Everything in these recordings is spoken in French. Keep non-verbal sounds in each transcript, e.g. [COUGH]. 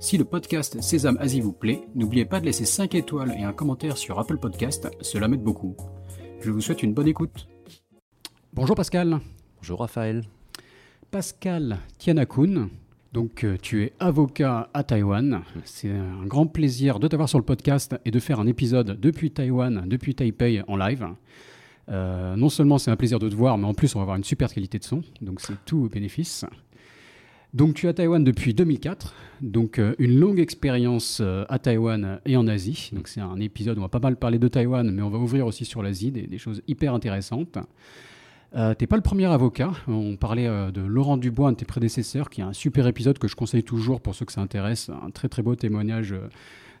Si le podcast Sésame Asie vous plaît, n'oubliez pas de laisser 5 étoiles et un commentaire sur Apple Podcast, cela m'aide beaucoup. Je vous souhaite une bonne écoute. Bonjour Pascal. Bonjour Raphaël. Pascal Tianakun, donc euh, tu es avocat à Taïwan. C'est un grand plaisir de t'avoir sur le podcast et de faire un épisode depuis Taïwan, depuis Taipei en live. Euh, non seulement c'est un plaisir de te voir, mais en plus on va avoir une super qualité de son, donc c'est tout au bénéfice. Donc tu es à Taïwan depuis 2004, donc euh, une longue expérience euh, à Taïwan et en Asie. Donc c'est un épisode où on va pas mal parler de Taïwan, mais on va ouvrir aussi sur l'Asie, des, des choses hyper intéressantes. Euh, T'es pas le premier avocat. On parlait euh, de Laurent Dubois, un de tes prédécesseurs, qui a un super épisode que je conseille toujours pour ceux que ça intéresse, un très très beau témoignage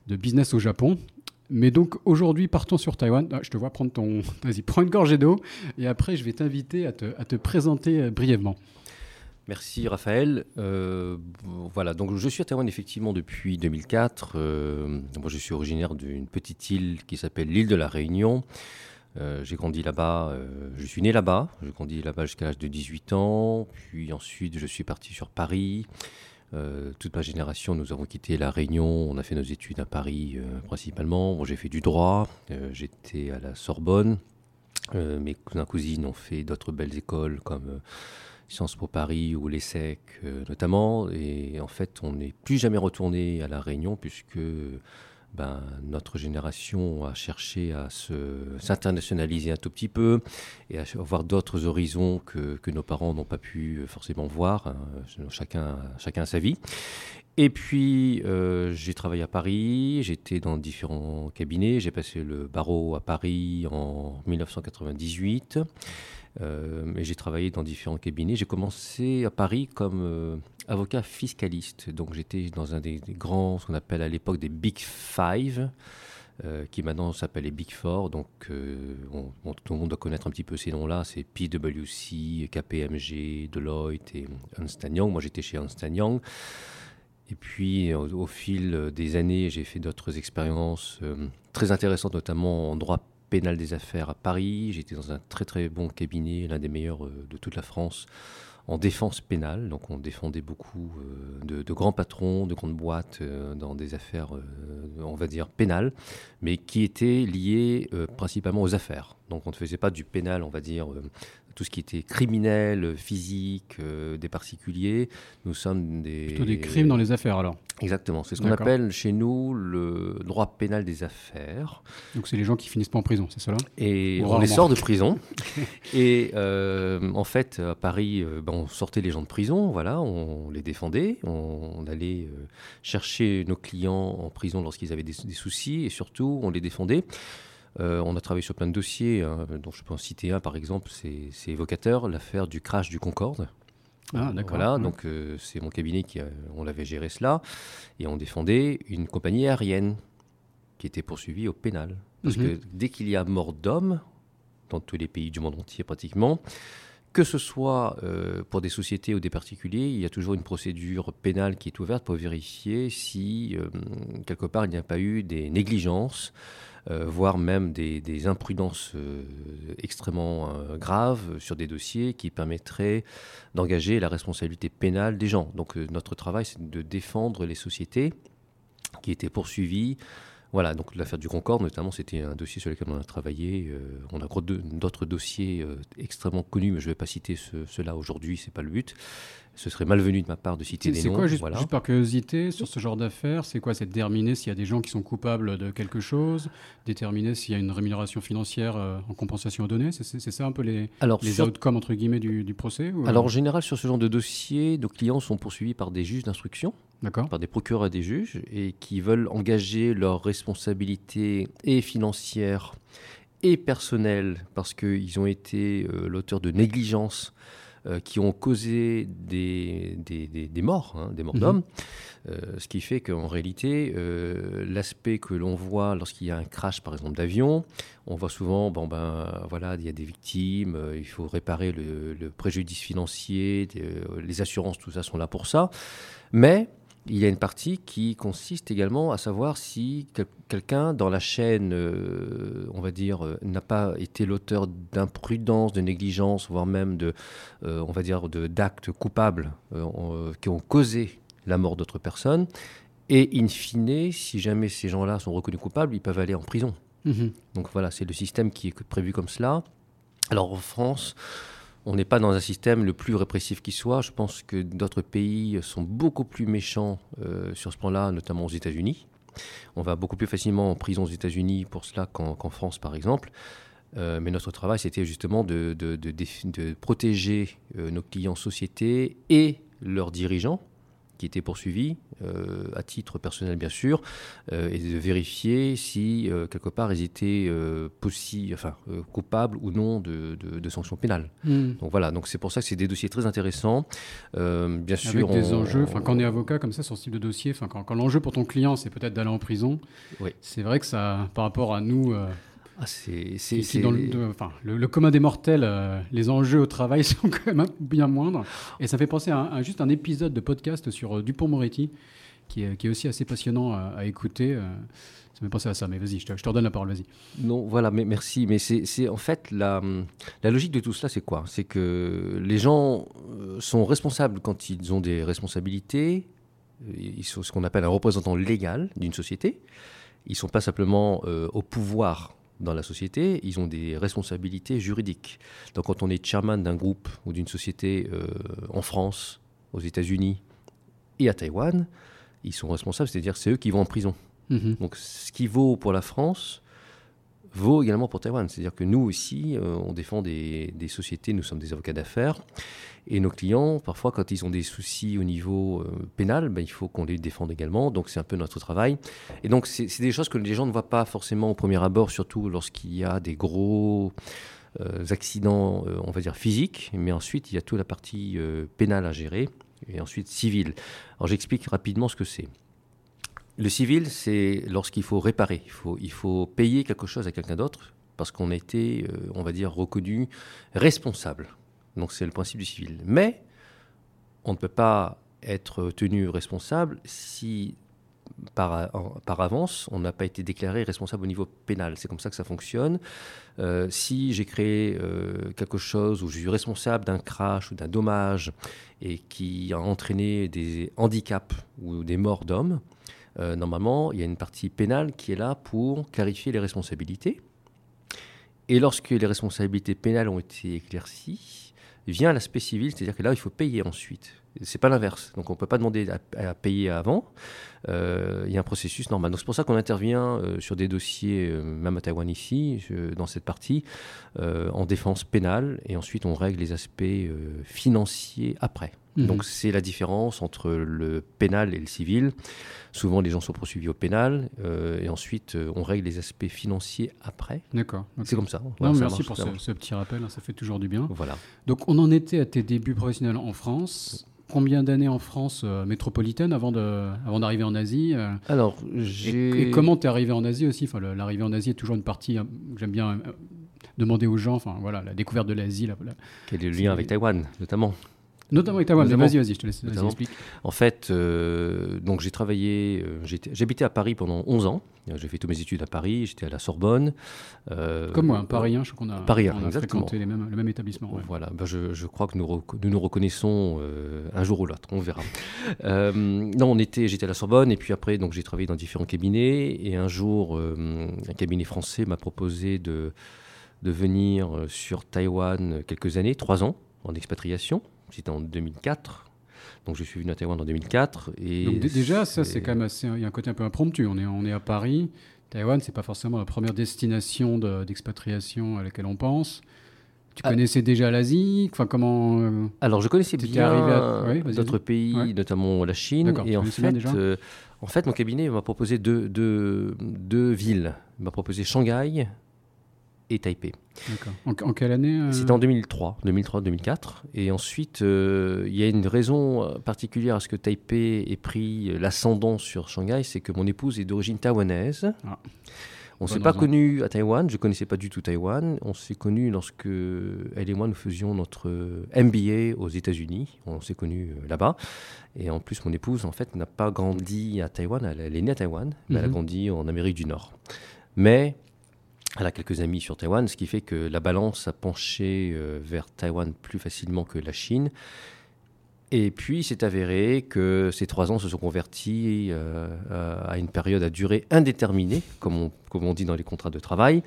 de business au Japon. Mais donc aujourd'hui, partons sur Taïwan. Ah, je te vois prendre ton. [LAUGHS] Vas-y, prends une gorgée d'eau et après je vais t'inviter à te, présenter brièvement. Merci Raphaël. Euh, voilà, donc je suis à Taïwan effectivement depuis 2004. Euh, je suis originaire d'une petite île qui s'appelle l'île de la Réunion. Euh, j'ai grandi là-bas, je suis né là-bas, j'ai grandi là-bas jusqu'à l'âge de 18 ans, puis ensuite je suis parti sur Paris. Toute ma génération, nous avons quitté la Réunion, on a fait nos études à Paris principalement. Bon, j'ai fait du droit, j'étais à la Sorbonne, mes cousins cousines ont fait d'autres belles écoles comme Sciences Po Paris ou l'ESSEC euh, notamment. Et en fait, on n'est plus jamais retourné à la Réunion puisque ben, notre génération a cherché à se- s'internationaliser un tout petit peu et à voir d'autres horizons que, que nos parents n'ont pas pu forcément voir. hein. Chacun, chacun sa vie. Et puis, euh, j'ai travaillé à Paris, j'étais dans différents cabinets, j'ai passé le barreau à Paris en 1998, euh, et j'ai travaillé dans différents cabinets. J'ai commencé à Paris comme euh, avocat fiscaliste, donc j'étais dans un des, grands, ce qu'on appelle à l'époque des Big Five, euh, qui maintenant s'appelle les Big Four, donc euh, on- on- tout le monde doit connaître un petit peu ces noms-là, c'est PwC, KPMG, Deloitte et Ernst Young. Moi j'étais chez Ernst Young. Et puis, au, fil des années, j'ai fait d'autres expériences euh, très intéressantes, notamment en droit pénal des affaires à Paris. J'étais dans un très très bon cabinet, l'un des meilleurs euh, de toute la France, en défense pénale. Donc, on défendait beaucoup euh, de, grands patrons, de grandes boîtes euh, dans des affaires, on va dire, pénales, mais qui étaient liées principalement aux affaires. Donc, on ne faisait pas du pénal, on va dire, tout ce qui était criminel, physique, euh, des particuliers. Nous sommes des... Plutôt des crimes dans les affaires alors. Exactement, c'est ce qu'on appelle chez nous le droit pénal des affaires. Donc c'est les gens qui finissent pas en prison, c'est cela Et on les sort de prison. [LAUGHS] et euh, en fait, à Paris, euh, ben, on sortait les gens de prison, voilà, on les défendait, on, on allait euh, chercher nos clients en prison lorsqu'ils avaient des, des soucis, et surtout, on les défendait. Euh, on a travaillé sur plein de dossiers, hein, dont je peux en citer un par exemple, c'est évocateur, l'affaire du crash du Concorde. Ah d'accord. Voilà, Ouais. donc euh, c'est mon cabinet qui a- on l'avait géré cela et on défendait une compagnie aérienne qui était poursuivie au pénal. Parce Mhm. que dès qu'il y a mort d'homme, dans tous les pays du monde entier pratiquement, que ce soit euh, pour des sociétés ou des particuliers, il y a toujours une procédure pénale qui est ouverte pour vérifier si euh, quelque part il n'y a pas eu des négligences, euh, voire même des, imprudences extrêmement graves sur des dossiers qui permettraient d'engager la responsabilité pénale des gens. Donc notre travail, c'est de défendre les sociétés qui étaient poursuivies. Voilà, donc l'affaire du Concorde, notamment, c'était un dossier sur lequel on a travaillé. Euh, on a d'autres dossiers euh, extrêmement connus, mais je ne vais pas citer ce- ceux-là aujourd'hui, c'est pas le but. Ce serait malvenu de ma part de citer C'est des c'est noms. quoi, juste, voilà. juste par curiosité, sur ce genre d'affaires, c'est quoi C'est déterminer s'il y a des gens qui sont coupables de quelque chose, déterminer s'il y a une rémunération financière euh, en compensation à donner C'est c'est- c'est ça un peu les, Alors, les sur- outcomes entre guillemets du, du procès ou, euh, alors, en général, sur ce genre de dossier, nos clients sont poursuivis par des juges d'instruction. Par des procureurs et des juges et qui veulent engager leurs responsabilités et financières et personnelles parce qu'ils ont été euh, l'auteur de négligence qui ont causé des, des, morts, hein, des morts mhm. d'hommes. ce qui fait qu'en réalité, l'aspect que l'on voit lorsqu'il y a un crash, par exemple, d'avion, on voit souvent, bon ben voilà, il y a des victimes, il faut réparer le, le préjudice financier, les assurances, tout ça sont là pour ça. Mais il y a une partie qui consiste également à savoir si quelqu'un dans la chaîne, euh, on va dire, euh, n'a pas été l'auteur d'imprudence, de négligence, voire même de, euh, on va dire, d'actes coupables qui ont causé la mort d'autres personnes. Et in fine, si jamais ces gens-là sont reconnus coupables, ils peuvent aller en prison. Mmh Donc voilà, c'est le système qui est prévu comme cela. Alors en France, on n'est pas dans un système le plus répressif qui soit. Je pense que d'autres pays sont beaucoup plus méchants euh, sur ce plan-là, notamment aux États-Unis. On va beaucoup plus facilement en prison aux États-Unis pour cela qu'en France, par exemple. Euh, mais notre travail, c'était justement de, protéger euh, nos clients sociétés et leurs dirigeants qui étaient poursuivis, euh, à titre personnel bien sûr, euh, et de vérifier si euh, quelque part ils étaient possible, enfin, coupables ou non de, sanctions pénales. Hmm. Donc voilà, donc c'est pour ça que c'est des dossiers très intéressants. bien sûr, Avec des enjeux, enfin, quand on est avocat comme ça sur ce type de dossier, enfin, quand, quand l'enjeu pour ton client c'est peut-être d'aller en prison, oui. c'est vrai que ça, par rapport à nous, ah, c'est, dans le, enfin, le, commun des mortels, euh, les enjeux au travail [LAUGHS] sont quand même bien moindres. Et ça fait penser à, juste un épisode de podcast sur euh, Dupont-Moretti, qui est, qui est, aussi assez passionnant à, écouter. Euh, ça me fait penser à ça, mais vas-y, je te, je te redonne la parole, vas-y. Non, voilà, mais merci. Mais c'est en fait la, la logique de tout cela, c'est quoi? C'est que les gens sont responsables quand ils ont des responsabilités. Ils sont ce qu'on appelle un représentant légal d'une société. Ils ne sont pas simplement au pouvoir dans la société, ils ont des responsabilités juridiques. Donc quand on est chairman d'un groupe ou d'une société euh, en France, aux États-Unis et à Taïwan, ils sont responsables, c'est-à-dire c'est eux qui vont en prison. Mhm. Donc ce qui vaut pour la France vaut également pour Taïwan. C'est-à-dire que nous aussi, euh, on défend des, sociétés, nous sommes des avocats d'affaires, et nos clients, parfois, quand ils ont des soucis au niveau euh, pénal, ben, il faut qu'on les défende également. Donc, c'est un peu notre travail. Et donc, c'est des choses que les gens ne voient pas forcément au premier abord, surtout lorsqu'il y a des gros euh, accidents, on va dire, physiques. Mais ensuite, il y a toute la partie pénale à gérer, et ensuite civile. Alors, j'explique rapidement ce que c'est. Le civil, c'est lorsqu'il faut réparer, il faut, payer quelque chose à quelqu'un d'autre parce qu'on a été, on va dire, reconnu responsable. Donc c'est le principe du civil. Mais on ne peut pas être tenu responsable si par, par avance, on n'a pas été déclaré responsable au niveau pénal. C'est comme ça que ça fonctionne. Euh, si j'ai créé euh, quelque chose où je suis responsable d'un crash ou d'un dommage et qui a entraîné des handicaps ou des morts d'hommes, euh, normalement, il y a une partie pénale qui est là pour clarifier les responsabilités. Et lorsque les responsabilités pénales ont été éclaircies, vient l'aspect civil, c'est-à-dire que là, il faut payer ensuite. C'est pas l'inverse. Donc, on ne peut pas demander à, payer avant. Euh, il y a un processus normal. Donc, c'est pour ça qu'on intervient euh, sur des dossiers, même à Taïwan ici, dans cette partie, en défense pénale, et ensuite on règle les aspects financiers après. Mhm. Donc, c'est la différence entre le pénal et le civil. Souvent, les gens sont poursuivis au pénal, et ensuite on règle les aspects financiers après. D'accord. C'est comme ça. merci pour ce, petit rappel, hein, ça fait toujours du bien. Voilà. Donc, on en était à tes débuts professionnels en France combien d'années en France euh, métropolitaine avant de, avant d'arriver en Asie euh, Alors, j'ai... Et, comment tu es arrivé en Asie aussi? Enfin, L'arrivée en Asie est toujours une partie euh, que j'aime bien demander aux gens. Enfin, voilà, la découverte de l'Asie. Quel est le lien avec Taïwan, notamment? Notamment avec Taïwan. Vas-y, vas-y, je te laisse expliquer. En fait, donc j'ai travaillé, j'habitais à Paris pendant 11 ans. J'ai fait toutes mes études à Paris, j'étais à la Sorbonne. Euh, Comme moi, un Parisien, je crois qu'on a, Parisien, on a fréquenté les mêmes, le même établissement. Voilà, ben je, je, crois que nous nous, nous reconnaissons euh, un jour ou l'autre, on verra. euh, non, on était, j'étais à la Sorbonne et puis après, donc j'ai travaillé dans différents cabinets et un jour, euh, un cabinet français m'a proposé de, de venir sur Taïwan quelques années, trois ans, en expatriation. C'était en 2004. Donc je suis venu à Taïwan en 2004. Et Donc déjà, ça c'est quand même assez. Il y a un côté un peu impromptu. On est, on est à Paris. Taïwan, c'est pas forcément la première destination d'expatriation à laquelle on pense. Tu ah. connaissais déjà l'Asie? Enfin, comment euh, Alors, je connaissais bien d'autres pays, notamment la Chine. Et en fait, euh, en fait, mon cabinet m'a proposé deux, deux, deux villes. Il m'a proposé Shanghai et Taipei. D'accord. En, quelle année euh C'était en 2003, 2003-2004. Et ensuite, euh, il y a une raison particulière à ce que Taipei ait pris l'ascendant sur Shanghai, c'est que mon épouse est d'origine taïwanaise. Ah. On ne s'est pas connus à Taïwan, je ne connaissais pas du tout Taïwan. On s'est connus lorsque elle et moi nous faisions notre MBA aux États-Unis. On s'est connus euh, là-bas. Et en plus, mon épouse, en fait, n'a pas grandi à Taïwan. Elle, est née à Taïwan, mais elle a mhm. grandi en Amérique du Nord. Mais elle a quelques amis sur Taïwan, ce qui fait que la balance a penché euh, vers Taïwan plus facilement que la Chine. Et puis, c'est avéré que ces trois ans se sont convertis euh, à une période à durée indéterminée, comme on, comme on dit dans les contrats de travail.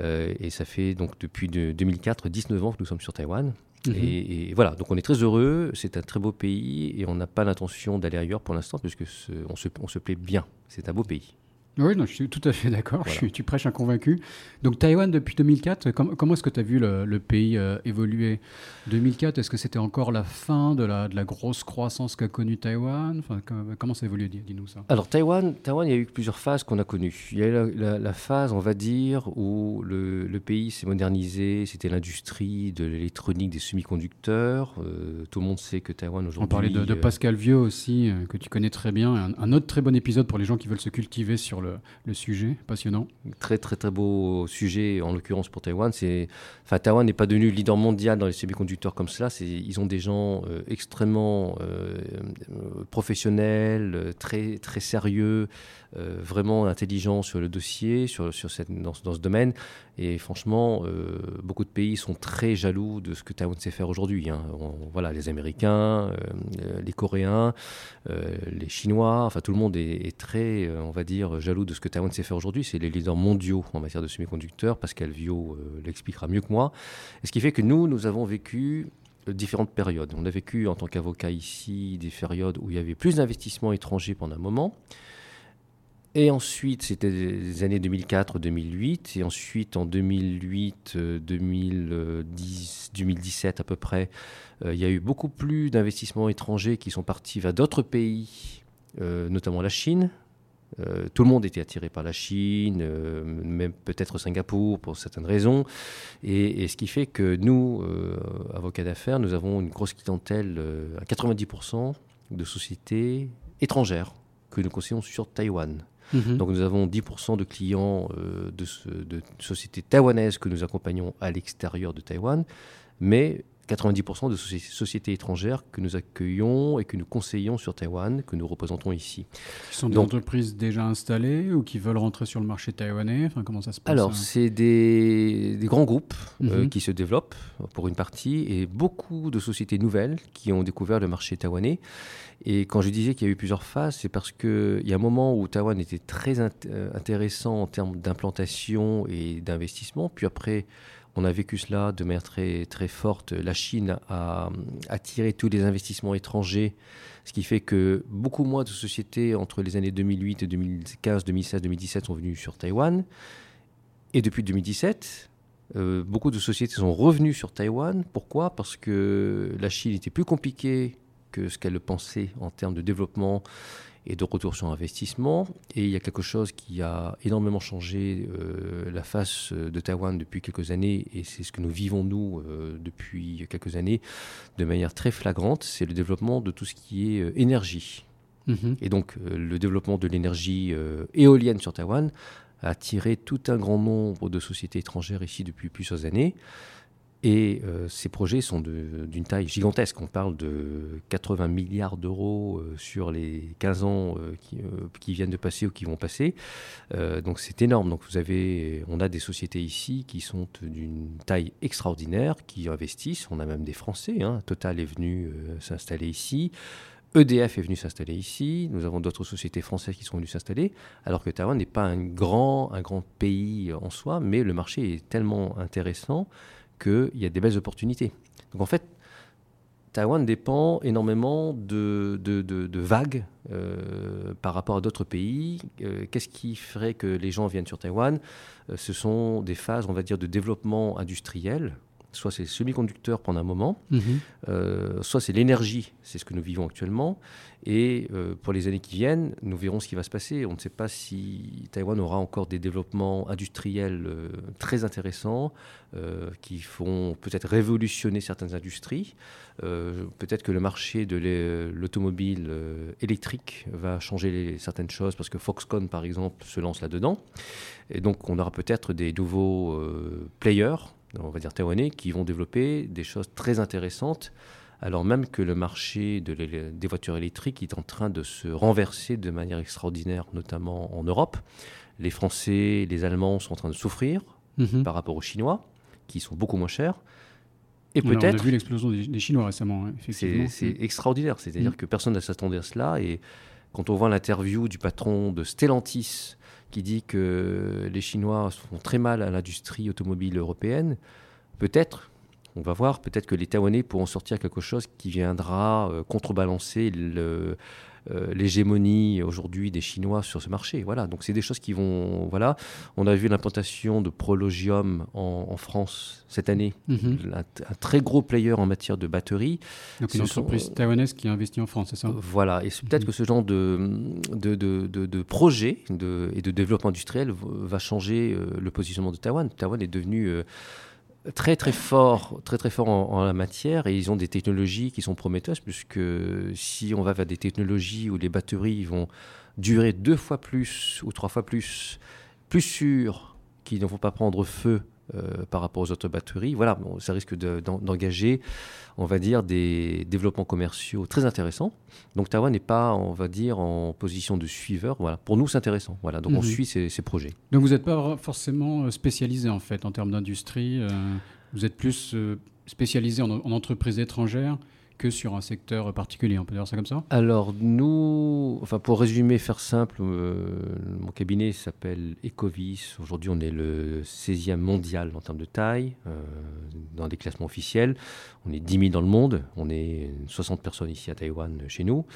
Euh, et ça fait donc depuis 2004, 19 ans que nous sommes sur Taïwan. Mhm. Et, voilà, donc on est très heureux, c'est un très beau pays et on n'a pas l'intention d'aller ailleurs pour l'instant, puisque on, se, on se plaît bien. C'est un beau pays. Oui, non, je suis tout à fait d'accord. Tu prêches un convaincu. Donc Taïwan depuis 2004, comment est-ce que tu as vu le, pays euh, évoluer? 2004, est-ce que c'était encore la fin de la, de la grosse croissance qu'a connue Taïwan? Enfin, Comment ça a évolué Dis-nous ça. Alors Taïwan, Taïwan, il y a eu plusieurs phases qu'on a connues. Il y a eu la, phase, on va dire, où le, le pays s'est modernisé, c'était l'industrie de l'électronique, des semi-conducteurs. Euh, tout le monde sait que Taïwan aujourd'hui... On parlait de, de euh, Pascal Vieux aussi, que tu connais très bien. Un, un autre très bon épisode pour les gens qui veulent se cultiver sur le, sujet passionnant. Très très très beau sujet en l'occurrence pour Taïwan. Enfin, Taïwan n'est pas devenu leader mondial dans les semi-conducteurs comme cela. Ils ont des gens euh, extrêmement euh, euh, professionnels, très très sérieux, vraiment intelligents sur le dossier, sur, sur cette, dans, dans ce domaine. Et franchement, beaucoup de pays sont très jaloux de ce que Taïwan sait faire aujourd'hui. Hein. Voilà, les Américains, les Coréens, les Chinois, enfin tout le monde est, très, on va dire, jaloux de ce que Taïwan sait faire aujourd'hui. C'est les leaders mondiaux en matière de semi-conducteurs. Pascal Vio euh, l'expliquera mieux que moi. Ce qui fait que nous, nous avons vécu euh, différentes périodes. On a vécu en tant qu'avocat ici des périodes où il y avait plus d'investissements étrangers pendant un moment. Et ensuite, c'était les années 2004-2008. Et ensuite, en 2008, 2010, 2017 à peu près, euh, il y a eu beaucoup plus d'investissements étrangers qui sont partis vers d'autres pays, notamment la Chine, euh, tout le monde était attiré par la Chine, euh, même peut-être Singapour pour certaines raisons. Et, ce qui fait que nous, euh, avocats d'affaires, nous avons une grosse clientèle à 90% de sociétés étrangères que nous conseillons sur Taïwan. Mhm. Donc nous avons 10% de clients de, de, sociétés taïwanaises que nous accompagnons à l'extérieur de Taïwan, mais 90% de sociétés étrangères que nous accueillons et que nous conseillons sur Taïwan, que nous représentons ici. Ce sont des entreprises déjà installées ou qui veulent rentrer sur le marché taïwanais? Enfin, Comment ça se passe Alors, hein c'est des, grands groupes euh, mhm. qui se développent pour une partie et beaucoup de sociétés nouvelles qui ont découvert le marché taïwanais. Et quand je disais qu'il y a eu plusieurs phases, c'est parce qu'il y a un moment où Taïwan était très euh, intéressant en termes d'implantation et d'investissement, puis après on a vécu cela de manière très, forte. La Chine a attiré tous les investissements étrangers, ce qui fait que beaucoup moins de sociétés entre les années 2008 et 2015, 2016, 2017 sont venues sur Taïwan. Et depuis 2017, euh, beaucoup de sociétés sont revenues sur Taïwan. Pourquoi? Parce que la Chine était plus compliquée que ce qu'elle pensait en termes de développement et de retour sur investissement. Et il y a quelque chose qui a énormément changé euh, la face de Taïwan depuis quelques années, et c'est ce que nous vivons nous euh, depuis quelques années de manière très flagrante, c'est le développement de tout ce qui est euh, énergie. Mm-hmm. Et donc le développement de l'énergie éolienne sur Taïwan a attiré tout un grand nombre de sociétés étrangères ici depuis plusieurs années. Et euh, ces projets sont d'une taille gigantesque. On parle de 80 milliards d'euros euh, sur les 15 ans euh, qui, viennent de passer ou qui vont passer. donc c'est énorme. Donc vous avez, on a des sociétés ici qui sont d'une taille extraordinaire, qui investissent. On a même des Français. Hein. Total est venu s'installer ici. EDF est venu s'installer ici. Nous avons d'autres sociétés françaises qui sont venues s'installer. Alors que Taïwan n'est pas un grand, un grand pays en soi, mais le marché est tellement intéressant qu'il y a des belles opportunités. Donc en fait, Taïwan dépend énormément de, de, vagues euh, par rapport à d'autres pays. Euh, qu'est-ce qui ferait que les gens viennent sur Taïwan? Euh, Ce sont des phases, on va dire, de développement industriel. Soit c'est semi-conducteurs pendant un moment, Mhm. euh, soit c'est l'énergie, c'est ce que nous vivons actuellement. Et euh, pour les années qui viennent, nous verrons ce qui va se passer. On ne sait pas si Taïwan aura encore des développements industriels euh, très intéressants qui font peut-être révolutionner certaines industries. Peut-être que le marché de l'automobile électrique va changer les- certaines choses parce que Foxconn, par exemple, se lance là-dedans. Et donc, on aura peut-être des nouveaux players, on va dire taïwanais, qui vont développer des choses très intéressantes alors même que le marché de des voitures électriques est en train de se renverser de manière extraordinaire, notamment en Europe. Les Français, les Allemands sont en train de souffrir Mhm. par rapport aux Chinois, qui sont beaucoup moins chers. Et peut-être, On a vu l'explosion des, des Chinois récemment, hein, effectivement. c'est extraordinaire. C'est-à-dire Mm. que personne ne s'attendait à cela. Et quand on voit l'interview du patron de Stellantis qui dit que les Chinois font très mal à l'industrie automobile européenne, peut-être, on va voir, peut-être que les Taïwanais pourront sortir quelque chose qui viendra euh, contrebalancer le- l'hégémonie aujourd'hui des Chinois sur ce marché. Voilà, donc c'est des choses qui vont. Voilà, on a vu l'implantation de Prologium en, en France cette année, Mhm. un, un très gros player en matière de batteries. Donc une sont- entreprise taïwanaise qui investit en France, c'est ça? Voilà, et c'est peut-être Mhm. que ce genre de, de, de, de- de projet et de développement industriel va changer euh, le positionnement de Taïwan. Taïwan est devenu euh, très très fort, très très fort en, la matière et ils ont des technologies qui sont prometteuses puisque si on va vers des technologies où les batteries vont durer deux fois plus ou trois fois plus, plus sûres, qui ne vont pas prendre feu euh, par rapport aux autres batteries, voilà, bon, ça risque de- d'en- d'engager, on va dire, des développements commerciaux très intéressants. Donc Taïwan n'est pas, on va dire, en position de suiveur. Voilà. Pour nous, c'est intéressant. Voilà. Donc on Mhm. suit ces, ces projets. Donc vous n'êtes pas forcément euh, spécialisé en fait en termes d'industrie. euh, vous êtes plus spécialisé en, en entreprise étrangère que sur un secteur particulier. On peut dire ça comme ça Alors nous, enfin pour résumer, faire simple, euh, mon cabinet s'appelle Ecovis. Aujourd'hui, on est le 16e mondial en termes de taille, euh, dans des classements officiels. On est 10 000 dans le monde. On est 60 personnes ici à Taïwan, chez nous.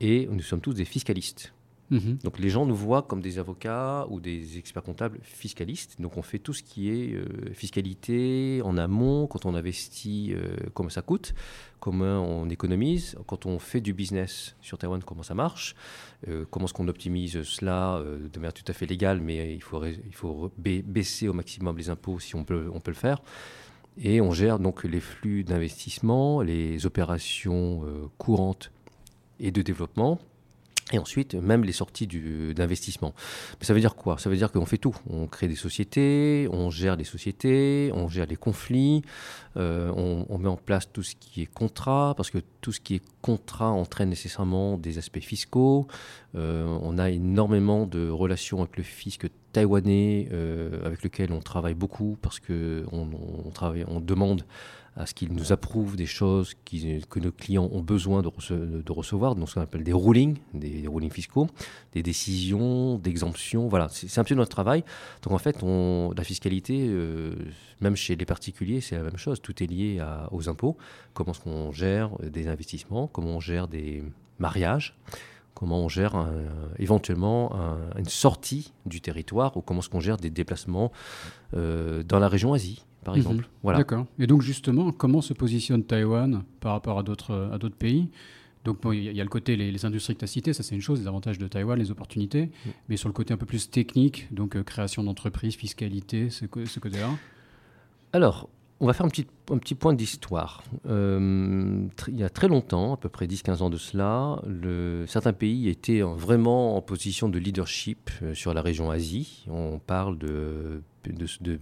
Et nous sommes tous des fiscalistes. Mhm. Donc les gens nous voient comme des avocats ou des experts comptables fiscalistes. Donc on fait tout ce qui est euh, fiscalité en amont, quand on investit, euh, comment ça coûte, comment on économise, quand on fait du business sur Taïwan, comment ça marche, euh, comment est-ce qu'on optimise cela de manière tout à fait légale, mais il faut, baisser au maximum les impôts si on peut, le faire. Et on gère donc les flux d'investissement, les opérations courantes et de développement, et ensuite, même les sorties d'investissement. Mais ça veut dire quoi? Ça veut dire qu'on fait tout. On crée des sociétés, on gère les sociétés, on gère les conflits, euh, on, met en place tout ce qui est contrat, parce que tout ce qui est contrat entraîne nécessairement des aspects fiscaux. Euh, on a énormément de relations avec le fisc taïwanais, euh, avec lequel on travaille beaucoup, parce que on, on travaille, on demande à ce qu'ils nous approuvent des choses que nos clients ont besoin de, rece- de recevoir, donc ce qu'on appelle des rulings, des, rulings fiscaux, des décisions, d'exemptions. Voilà, c'est un peu notre travail. Donc en fait, on, la fiscalité, euh, même chez les particuliers, c'est la même chose. Tout est lié aux impôts. Comment est-ce qu'on gère des investissements? Comment on gère des mariages? Comment on gère éventuellement un- une sortie du territoire? Ou comment est-ce qu'on gère des déplacements euh, dans la région Asie, par Mhm. exemple. Voilà. D'accord. Et donc justement, comment se positionne Taïwan par rapport à d'autres à d'autres pays? Donc bon, il y, a- il y a le côté les, les industries que tu as citées, ça c'est une chose, les avantages de Taïwan, les opportunités, Mm. mais sur le côté un peu plus technique, donc euh, création d'entreprises, fiscalité, ce, ce côté-là? Alors, on va faire un petit, point d'histoire. Euh, il y a très longtemps, à peu près 10-15 ans de cela, certains pays étaient en- vraiment en position de leadership euh, sur la région Asie. On parle de,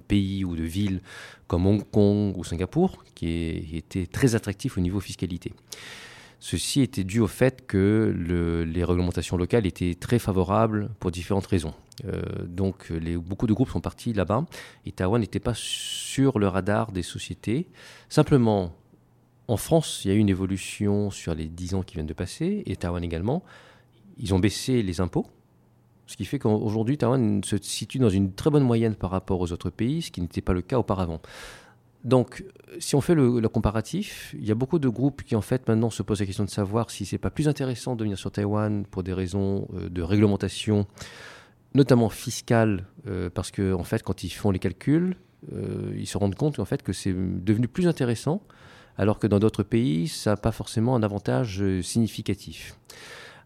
pays ou de villes comme Hong Kong ou Singapour, qui étaient très attractifs au niveau fiscalité. Ceci était dû au fait que le- les réglementations locales étaient très favorables pour différentes raisons. Euh, donc beaucoup de groupes sont partis là-bas et Taïwan n'était pas sur le radar des sociétés. Simplement, en France, il y a eu une évolution sur les 10 ans qui viennent de passer et Taïwan également. Ils ont baissé les impôts, ce qui fait qu'aujourd'hui, Taïwan se situe dans une très bonne moyenne par rapport aux autres pays, ce qui n'était pas le cas auparavant. Donc, si on fait le, le comparatif, il y a beaucoup de groupes qui en fait maintenant se posent la question de savoir si c'est pas plus intéressant de venir sur Taïwan pour des raisons euh, de réglementation, notamment fiscale, euh, parce que en fait, quand ils font les calculs, euh, ils se rendent compte en fait que c'est devenu plus intéressant, alors que dans d'autres pays, ça n'a pas forcément un avantage euh, significatif.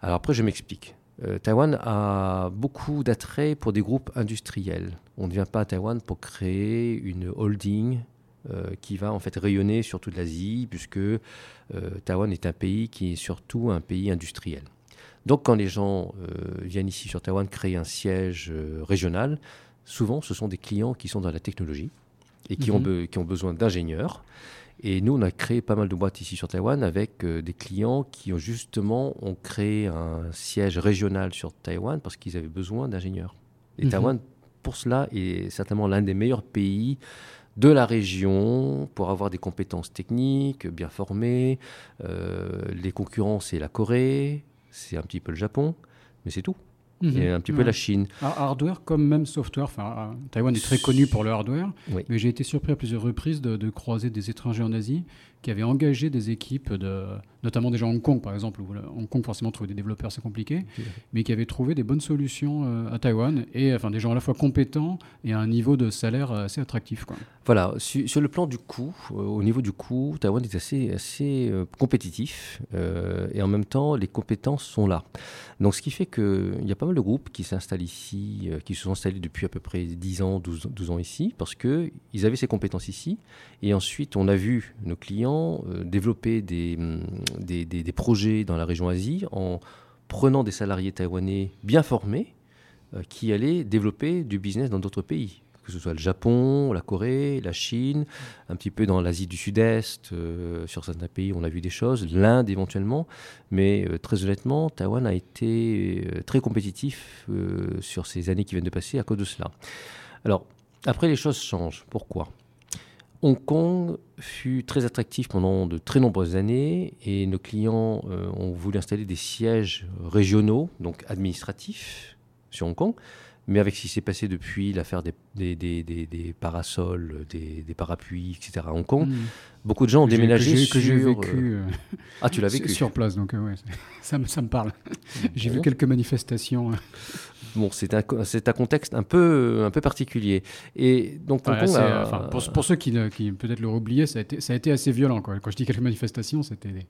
Alors après, je m'explique. Euh, Taïwan a beaucoup d'attrait pour des groupes industriels. On ne vient pas à Taïwan pour créer une holding qui va en fait rayonner sur toute l'Asie, puisque Taïwan est un pays qui est surtout un pays industriel. Donc quand les gens viennent ici sur Taïwan créer un siège régional, souvent, ce sont des clients qui sont dans la technologie et qui, ont, mhm. qui ont besoin d'ingénieurs. Et nous, on a créé pas mal de boîtes ici sur Taïwan avec euh, des clients qui ont justement ont créé un siège régional sur Taïwan parce qu'ils avaient besoin d'ingénieurs. Et mhm. Taïwan, pour cela, est certainement l'un des meilleurs pays de la région pour avoir des compétences techniques bien formées. Euh, les concurrents, c'est la Corée, c'est un petit peu le Japon, mais c'est tout et mhm. un petit peu la Chine. hardware comme même software. Enfin, Taïwan est très connu pour le hardware, mais j'ai été surpris à plusieurs reprises de, de, croiser des étrangers en Asie qui avaient engagé des équipes, de, notamment déjà Hong Kong par exemple, où Hong Kong forcément trouver des développeurs c'est compliqué, mais qui avaient trouvé des bonnes solutions euh, à Taïwan et enfin des gens à la fois compétents et à un niveau de salaire assez attractif. Quoi. Voilà, sur, le plan du coût, euh, au niveau du coût, Taïwan est assez, assez euh, compétitif et en même temps les compétences sont là. Donc ce qui fait qu'il y a pas mal de groupes qui s'installent ici, qui se sont installés depuis à peu près 10 ans, 12, 12 ans ici, parce qu'ils avaient ces compétences ici et ensuite on a vu nos clients euh, développer des, des, projets dans la région Asie en prenant des salariés taïwanais bien formés euh, qui allaient développer du business dans d'autres pays que ce soit le Japon, la Corée, la Chine, un petit peu dans l'Asie du Sud-Est, euh, sur certains pays on a vu des choses, l'Inde éventuellement, mais très honnêtement, Taïwan a été très compétitif sur ces années qui viennent de passer à cause de cela. Alors, après les choses changent. Pourquoi? Hong Kong fut très attractif pendant de très nombreuses années et nos clients euh, ont voulu installer des sièges régionaux, donc administratifs, sur Hong Kong. Mais avec ce qui s'est passé depuis l'affaire des, des, parasols, des, parapluies, etc. à Hong Kong, hmm. beaucoup de gens ont déménagé sur... Que j'ai vécu... Euh, [LAUGHS] ah, tu l'as vécu Sur place, donc euh, ouais, [LAUGHS] ça, me, ça me parle. [LAUGHS] J'ai vu quelques manifestations. Bon, c'est un, un, contexte un peu, un peu particulier. Et donc, pour, pour, ceux qui, qui peut-être l'auraient oublié, ça a, été, ça a été assez violent. Quoi. Quand je dis quelques manifestations, c'était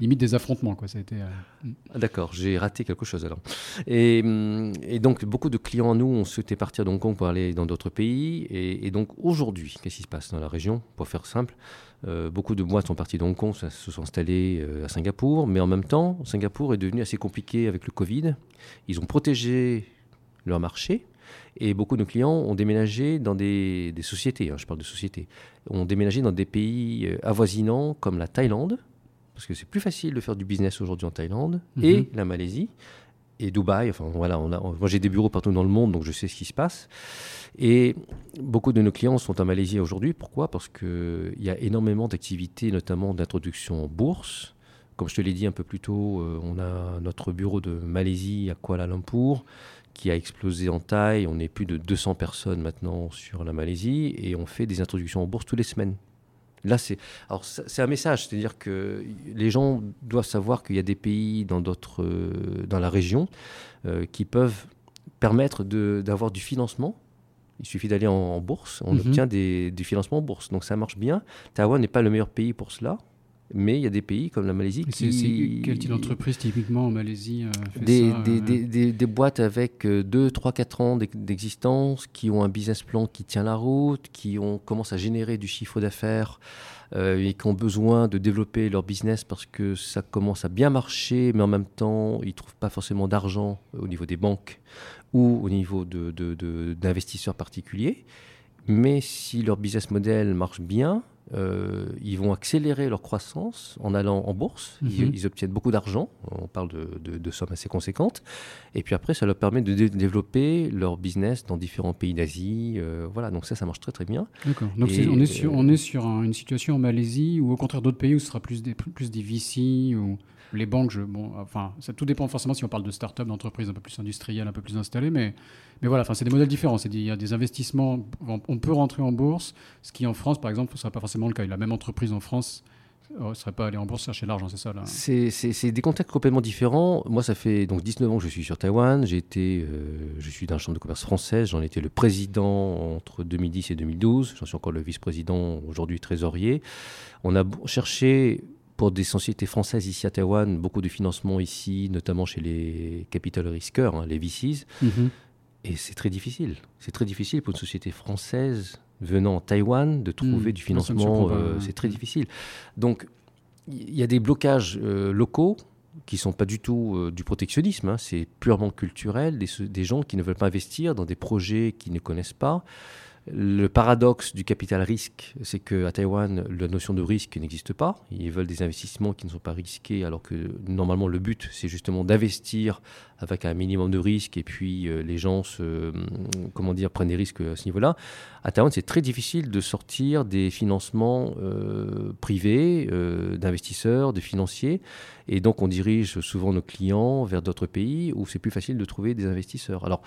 limite des affrontements. Quoi. Ça a été, euh, ah, D'accord, j'ai raté quelque chose alors. Et, et, donc, beaucoup de clients, nous, ont souhaité partir d'Hong Kong pour aller dans d'autres pays. Et, donc, aujourd'hui, qu'est-ce qui se passe dans la région? Pour faire simple, euh, beaucoup de boîtes sont partis d'Hong Kong, se sont installés euh, à Singapour, mais en même temps, Singapour est devenu assez compliqué avec le Covid. Ils ont protégé leur marché. Et beaucoup de clients ont déménagé dans des, sociétés, hein, je parle de sociétés, ont déménagé dans des pays euh, avoisinants comme la Thaïlande, parce que c'est plus facile de faire du business aujourd'hui en Thaïlande, mhm. et la Malaisie, et Dubaï. Enfin voilà, on a, moi j'ai des bureaux partout dans le monde, donc je sais ce qui se passe. Et beaucoup de nos clients sont en Malaisie aujourd'hui. Pourquoi? Parce qu'il y a énormément d'activités, notamment d'introduction en bourse. Comme je te l'ai dit un peu plus tôt, euh, on a notre bureau de Malaisie à Kuala Lumpur qui a explosé en taille. On est plus de 200 personnes maintenant sur la Malaisie et on fait des introductions en bourse tous les semaines. Là, c'est alors c'est un message, c'est-à-dire que les gens doivent savoir qu'il y a des pays dans d'autres euh, dans la région euh, qui peuvent permettre d'avoir du financement. Il suffit d'aller en, bourse, on mhm. obtient des, du financement en bourse. Donc ça marche bien. Taïwan n'est pas le meilleur pays pour cela. Mais il y a des pays comme la Malaisie qui... C'est quel type d'entreprise typiquement en Malaisie euh, fait des, ça, des, euh des, des, boîtes avec 2, 3, 4 ans d'existence, qui ont un business plan qui tient la route, qui ont, commencent à générer du chiffre d'affaires euh, et qui ont besoin de développer leur business parce que ça commence à bien marcher, mais en même temps, ils ne trouvent pas forcément d'argent au niveau des banques ou au niveau d'investisseurs de, de, particuliers. Mais si leur business model marche bien, euh, ils vont accélérer leur croissance en allant en bourse. ils, mhm. obtiennent beaucoup d'argent. On parle de, sommes assez conséquentes. Et puis après, ça leur permet de développer leur business dans différents pays d'Asie. Euh, voilà, donc ça, ça marche très très bien. D'accord. Donc on est sur, on est sur une situation en Malaisie ou au contraire d'autres pays où ce sera plus des, plus des VC ou les banques, bon, enfin, tout dépend forcément si on parle de start-up, d'entreprise un peu plus industrielle, un peu plus installée, mais, mais voilà, enfin, c'est des modèles différents. Il y a des investissements, on peut rentrer en bourse, ce qui en France, par exemple, ne sera pas forcément le cas. La même entreprise en France, ne serait pas allé en bourse chercher l'argent, c'est ça C'est des contextes complètement différents. Moi, ça fait donc 19 ans que je suis sur Taïwan. Euh, je suis la chambre de commerce française. J'en étais le président entre 2010 et 2012. J'en suis encore le vice-président, aujourd'hui trésorier. On a cherché pour des sociétés françaises ici à Taïwan, beaucoup de financement ici, notamment chez les capital risqueurs, hein, les VCs. Mhm. Et c'est très difficile. C'est très difficile pour une société française venant en Taïwan de trouver hmm. du financement. Euh, c'est très difficile. Donc, il y a des blocages euh, locaux qui sont pas du tout euh, du protectionnisme, hein. c'est purement culturel, des, des, gens qui ne veulent pas investir dans des projets qu'ils ne connaissent pas, le paradoxe du capital risque, c'est qu'à Taïwan, la notion de risque n'existe pas. Ils veulent des investissements qui ne sont pas risqués, alors que normalement le but, c'est justement d'investir avec un minimum de risque et puis euh, les gens se, comment dire, prennent des risques à ce niveau-là. À Taïwan, c'est très difficile de sortir des financements euh, privés, euh, d'investisseurs, de financiers. Et donc, on dirige souvent nos clients vers d'autres pays où c'est plus facile de trouver des investisseurs. Alors,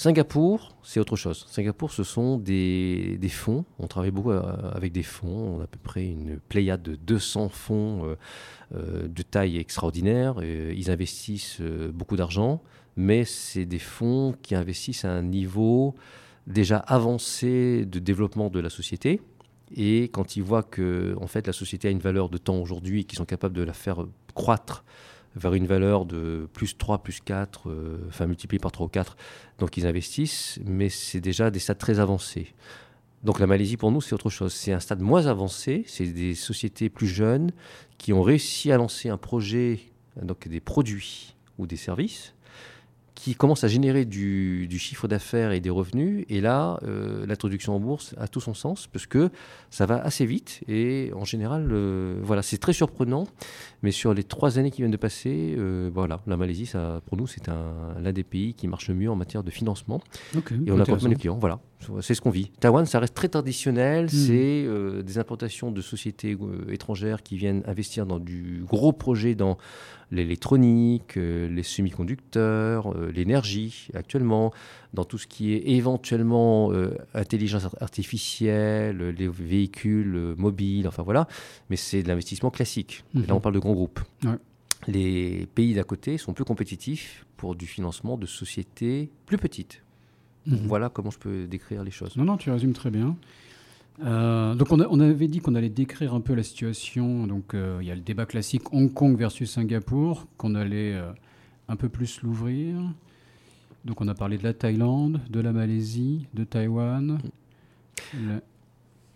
Singapour, c'est autre chose. Singapour, ce sont des, fonds. On travaille beaucoup euh, avec des fonds. On a à peu près une pléiade de 200 fonds euh, euh, de taille extraordinaire. ils investissent beaucoup d'argent, mais c'est des fonds qui investissent à un niveau déjà avancé de développement de la société. Et quand ils voient que en fait, la société a une valeur de temps aujourd'hui et qu'ils sont capables de la faire croître vers une valeur de plus 3, plus 4, euh, enfin multiplié par 3 ou 4. Donc ils investissent, mais c'est déjà des stades très avancés. Donc la Malaisie, pour nous, c'est autre chose. C'est un stade moins avancé, c'est des sociétés plus jeunes qui ont réussi à lancer un projet, donc des produits ou des services, qui commence à générer du, chiffre d'affaires et des revenus. Et là, euh, l'introduction en bourse a tout son sens parce que ça va assez vite. Et en général, euh, voilà, c'est très surprenant. Mais sur les trois années qui viennent de passer, euh, voilà, la Malaisie, ça, pour nous, c'est l'un des pays qui marche le mieux en matière de financement. et on a pas de clients. Voilà, c'est ce qu'on vit. Taïwan, ça reste très traditionnel. Hmm. C'est des implantations de sociétés étrangères qui viennent investir dans du gros projet dans l'électronique, euh, les semi-conducteurs, euh, l'énergie actuellement, dans tout ce qui est éventuellement euh, intelligence artificielle, les véhicules mobiles, enfin voilà. Mais c'est de l'investissement classique. Là, mhm. on parle de grands groupes. Les pays d'à côté sont plus compétitifs pour du financement de sociétés plus petites. Mhm. Voilà comment je peux décrire les choses. Non, non, tu résumes très bien. Euh, donc on, avait dit qu'on allait décrire un peu la situation. Donc euh, il y a le débat classique Hong Kong versus Singapour, qu'on allait euh, un peu plus l'ouvrir. Donc on a parlé de la Thaïlande, de la Malaisie, de Taïwan.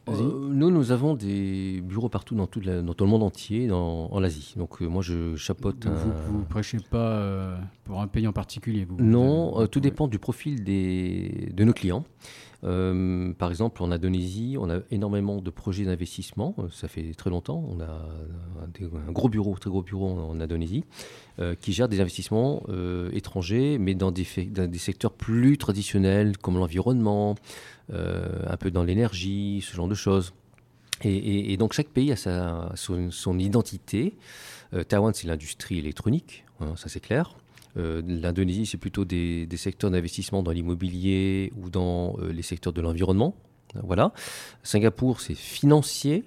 Nous, nous avons des bureaux partout dans tout, dans tout le monde entier, dans, en Asie. Donc moi, je chapeaute. Vous ne prêchez pas pour un pays en particulier vous, Non, tout dépend du profil des, de nos clients. Euh, par exemple, en Indonésie, on a énormément de projets d'investissement. Euh, ça fait très longtemps. On a un, gros bureau, très gros bureau en, Indonésie, euh, qui gère des investissements étrangers, mais dans des, dans des, secteurs plus traditionnels, comme l'environnement, un peu dans l'énergie, ce genre de choses. Et, donc chaque pays a sa, son, identité. Taïwan, c'est l'industrie électronique, hein, ça c'est clair. Euh, L'Indonésie, c'est plutôt des, secteurs d'investissement dans l'immobilier ou dans euh, les secteurs de l'environnement. Voilà. Singapour, c'est financier.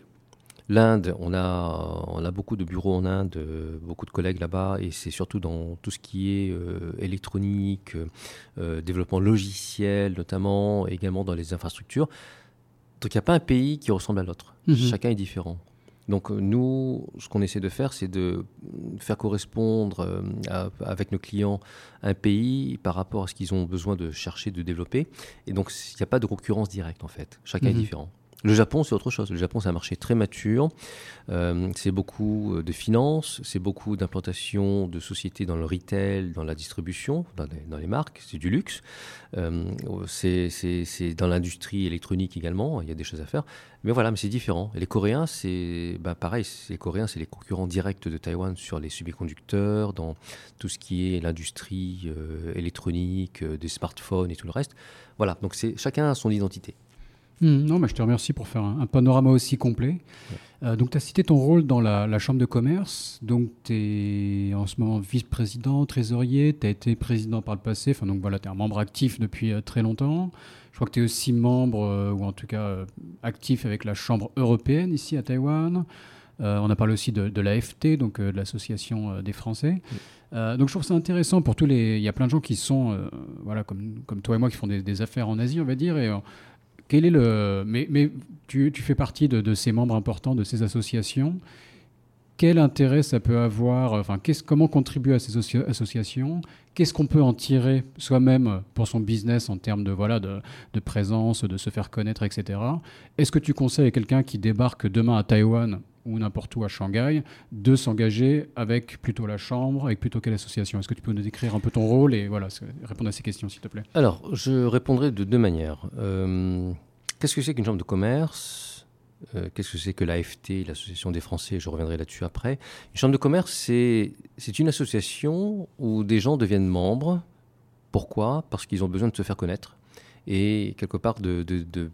L'Inde, on a, on a beaucoup de bureaux en Inde, beaucoup de collègues là-bas, et c'est surtout dans tout ce qui est euh, électronique, développement logiciel notamment, également dans les infrastructures. Donc il n'y a pas un pays qui ressemble à l'autre. Mhm. Chacun est différent. Donc euh, nous, ce qu'on essaie de faire, c'est de faire correspondre euh, avec nos clients un pays par rapport à ce qu'ils ont besoin de chercher, de développer. Et donc il n'y a pas de concurrence directe en fait. Chacun est mhm. différent. Le Japon, c'est autre chose. Le Japon, c'est un marché très mature. Euh, c'est beaucoup euh, de finances, c'est beaucoup d'implantation de sociétés dans le retail, dans la distribution, dans les, marques. C'est du luxe. Euh, c'est dans l'industrie électronique également. Il y a des choses à faire. Mais voilà, c'est différent. Les Coréens, c'est ben pareil. Les Coréens, c'est les concurrents directs de Taïwan sur les semi-conducteurs, dans tout ce qui est l'industrie électronique, des smartphones et tout le reste. Voilà. Donc chacun a son identité. Hmm, non, mais je te remercie pour faire un, panorama aussi complet. Euh, donc, tu as cité ton rôle dans la, Chambre de commerce. Donc, tu es en ce moment vice-président, trésorier. Tu as été président par le passé. Enfin, donc voilà, tu es un membre actif depuis euh, très longtemps. Je crois que tu es aussi membre, euh, ou en tout cas actif avec la Chambre européenne ici à Taïwan. on a parlé aussi de, l'AFT, donc de l'Association des Français. donc je trouve ça intéressant pour tous les. Il y a plein de gens qui sont, voilà, comme, comme toi et moi, qui font des, affaires en Asie, on va dire. Et quel est le. Mais, mais tu, tu, fais partie de, de, ces membres importants de ces associations quel intérêt ça peut avoir, enfin, comment contribuer à ces associations, qu'est-ce qu'on peut en tirer soi-même pour son business en termes de, voilà, de, présence, de se faire connaître, etc. Est-ce que tu conseilles à quelqu'un qui débarque demain à Taïwan ou n'importe où à Shanghai de s'engager avec plutôt la chambre, avec plutôt quelle association? Est-ce que tu peux nous décrire un peu ton rôle et voilà, répondre à ces questions, s'il te plaît? Alors, je répondrai de deux manières. Euh, qu'est-ce que c'est qu'une chambre de commerce? Euh, qu'est-ce que c'est que l'AFT, l'Association des Français? Je reviendrai là-dessus après. Une chambre de commerce, c'est une association où des gens deviennent membres. Pourquoi? Parce qu'ils ont besoin de se faire connaître et quelque part de,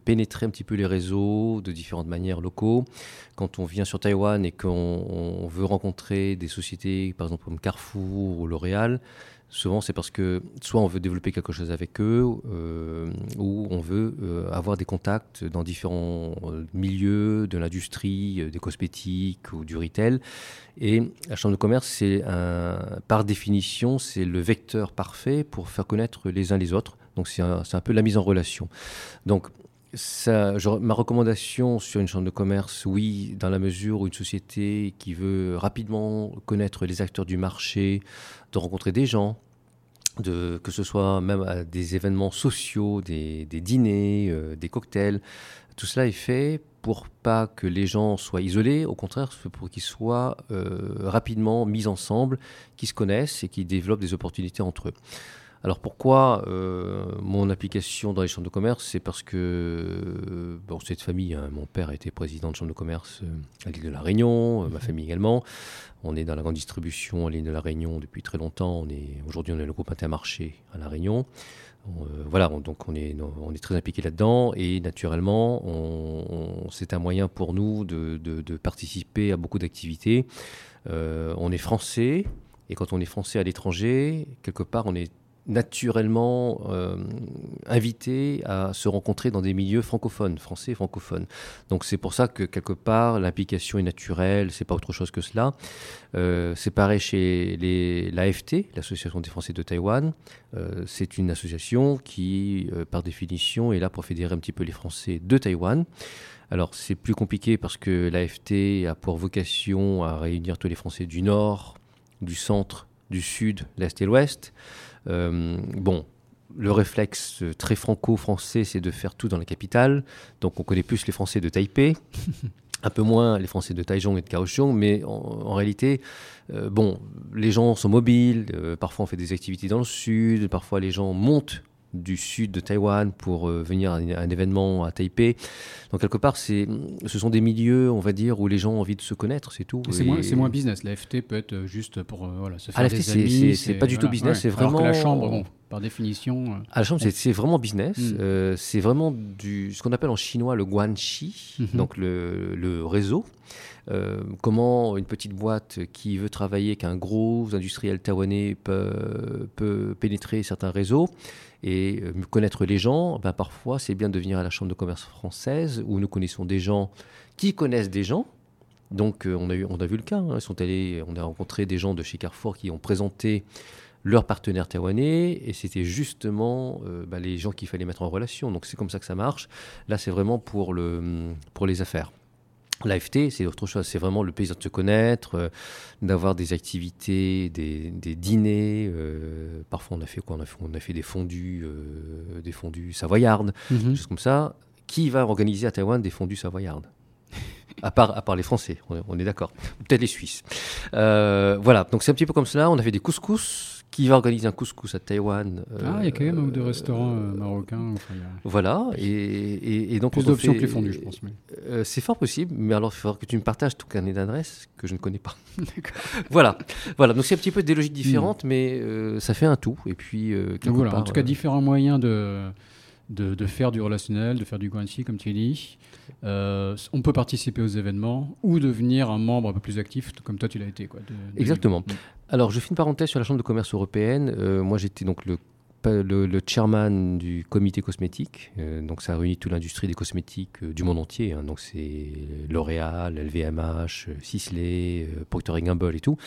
pénétrer un petit peu les réseaux de différentes manières locaux. Quand on vient sur Taïwan et qu'on veut rencontrer des sociétés, par exemple comme Carrefour ou L'Oréal, souvent c'est parce que soit on veut développer quelque chose avec eux, euh, ou on veut euh, avoir des contacts dans différents euh, milieux de l'industrie, des cosmétiques ou du retail. Et la chambre de commerce, c'est par définition, c'est le vecteur parfait pour faire connaître les uns les autres. Donc c'est un, peu la mise en relation. Donc ma recommandation sur une chambre de commerce, oui, dans la mesure où une société qui veut rapidement connaître les acteurs du marché, de rencontrer des gens, que ce soit même à des événements sociaux, des, dîners, euh, des cocktails, tout cela est fait pour pas que les gens soient isolés, au contraire, pour qu'ils soient euh, rapidement mis ensemble, qu'ils se connaissent et qu'ils développent des opportunités entre eux. Alors pourquoi euh, mon application dans les chambres de commerce? C'est parce que euh, bon, cette famille, hein, mon père était président de chambre de commerce euh, à l'île de la Réunion, ma mhm. famille également. On est dans la grande distribution à l'île de la Réunion depuis très longtemps. Aujourd'hui on est le groupe Intermarché à la Réunion. voilà, donc on est, on est très impliqué là-dedans et naturellement, c'est un moyen pour nous de, de participer à beaucoup d'activités. on est français et quand on est français à l'étranger, quelque part, on est naturellement euh, invités à se rencontrer dans des milieux francophones, français francophones. Donc c'est pour ça que quelque part l'implication est naturelle, c'est pas autre chose que cela. Euh, c'est pareil chez l'AFT, l'Association des Français de Taïwan. Euh, c'est une association qui, par définition, est là pour fédérer un petit peu les Français de Taïwan. Alors c'est plus compliqué parce que l'AFT a pour vocation à réunir tous les Français du Nord, du Centre, du Sud, l'Est et l'Ouest. Euh, bon, le réflexe très franco-français, c'est de faire tout dans la capitale. Donc on connaît plus les Français de Taipei, [LAUGHS] un peu moins les Français de Taichung et de Kaohsiung, mais en, réalité, euh, bon, les gens sont mobiles, euh, parfois on fait des activités dans le sud, parfois les gens montent du sud de Taïwan pour euh, venir à un, événement à Taipei. Donc quelque part, c'est, ce sont des milieux, on va dire, où les gens ont envie de se connaître, c'est tout. C'est, moins, business. La FT peut être juste pour euh, voilà, se faire ah, des amis. C'est, pas du tout business, c'est vraiment. Alors que la chambre, bon, par définition. Euh, ah, la chambre, c'est, vraiment business. Hmm. c'est vraiment du, ce qu'on appelle en chinois le guanxi, mhm. donc le, le réseau. Euh, comment une petite boîte qui veut travailler avec un gros industriel taïwanais peut, peut pénétrer certains réseaux et euh, connaître les gens, ben parfois c'est bien de venir à la Chambre de commerce française où nous connaissons des gens qui connaissent des gens. Donc euh, on, a eu, on a vu le cas, hein. sont allés, on a rencontré des gens de chez Carrefour qui ont présenté leurs partenaires taïwanais et c'était justement ben, les gens qu'il fallait mettre en relation. Donc c'est comme ça que ça marche. Là c'est vraiment pour, le, pour les affaires. L'AFT, c'est autre chose. C'est vraiment le plaisir de se connaître, euh, d'avoir des activités, des, dîners. Euh, parfois, on a fait quoi? On a fait, on a fait des fondus, euh, des fondus savoyardes, des mhm. choses comme ça. Qui va organiser à Taïwan des fondus savoyardes? À part, à part les Français, on est, d'accord. Peut-être les Suisses. voilà, donc c'est un petit peu comme cela. On a fait des couscous qui va organiser un couscous à Taïwan. Euh, ah, il y a quand même un ou deux restaurants euh, marocains. Voilà, et, et, donc... Plus d'options que les fondus, je pense. Euh, c'est fort possible, mais alors il faudra que tu me partages ton carnet d'adresse que je ne connais pas. [LAUGHS] voilà, voilà. donc c'est un petit peu des logiques différentes, hmm. mais ça fait un tout. Et puis, voilà, en tout cas, différents moyens de de, faire du relationnel, de faire du guanxi, comme tu dis. Euh, on peut participer aux événements ou devenir un membre un peu plus actif, comme toi tu l'as été. Quoi, Exactement. Alors, je fais une parenthèse sur la Chambre de commerce européenne. Euh, moi, j'étais donc le chairman du comité cosmétique. donc ça réunit toute l'industrie des cosmétiques du monde entier. Hein. donc c'est L'Oréal, LVMH, Sisley, Procter Gamble et tout.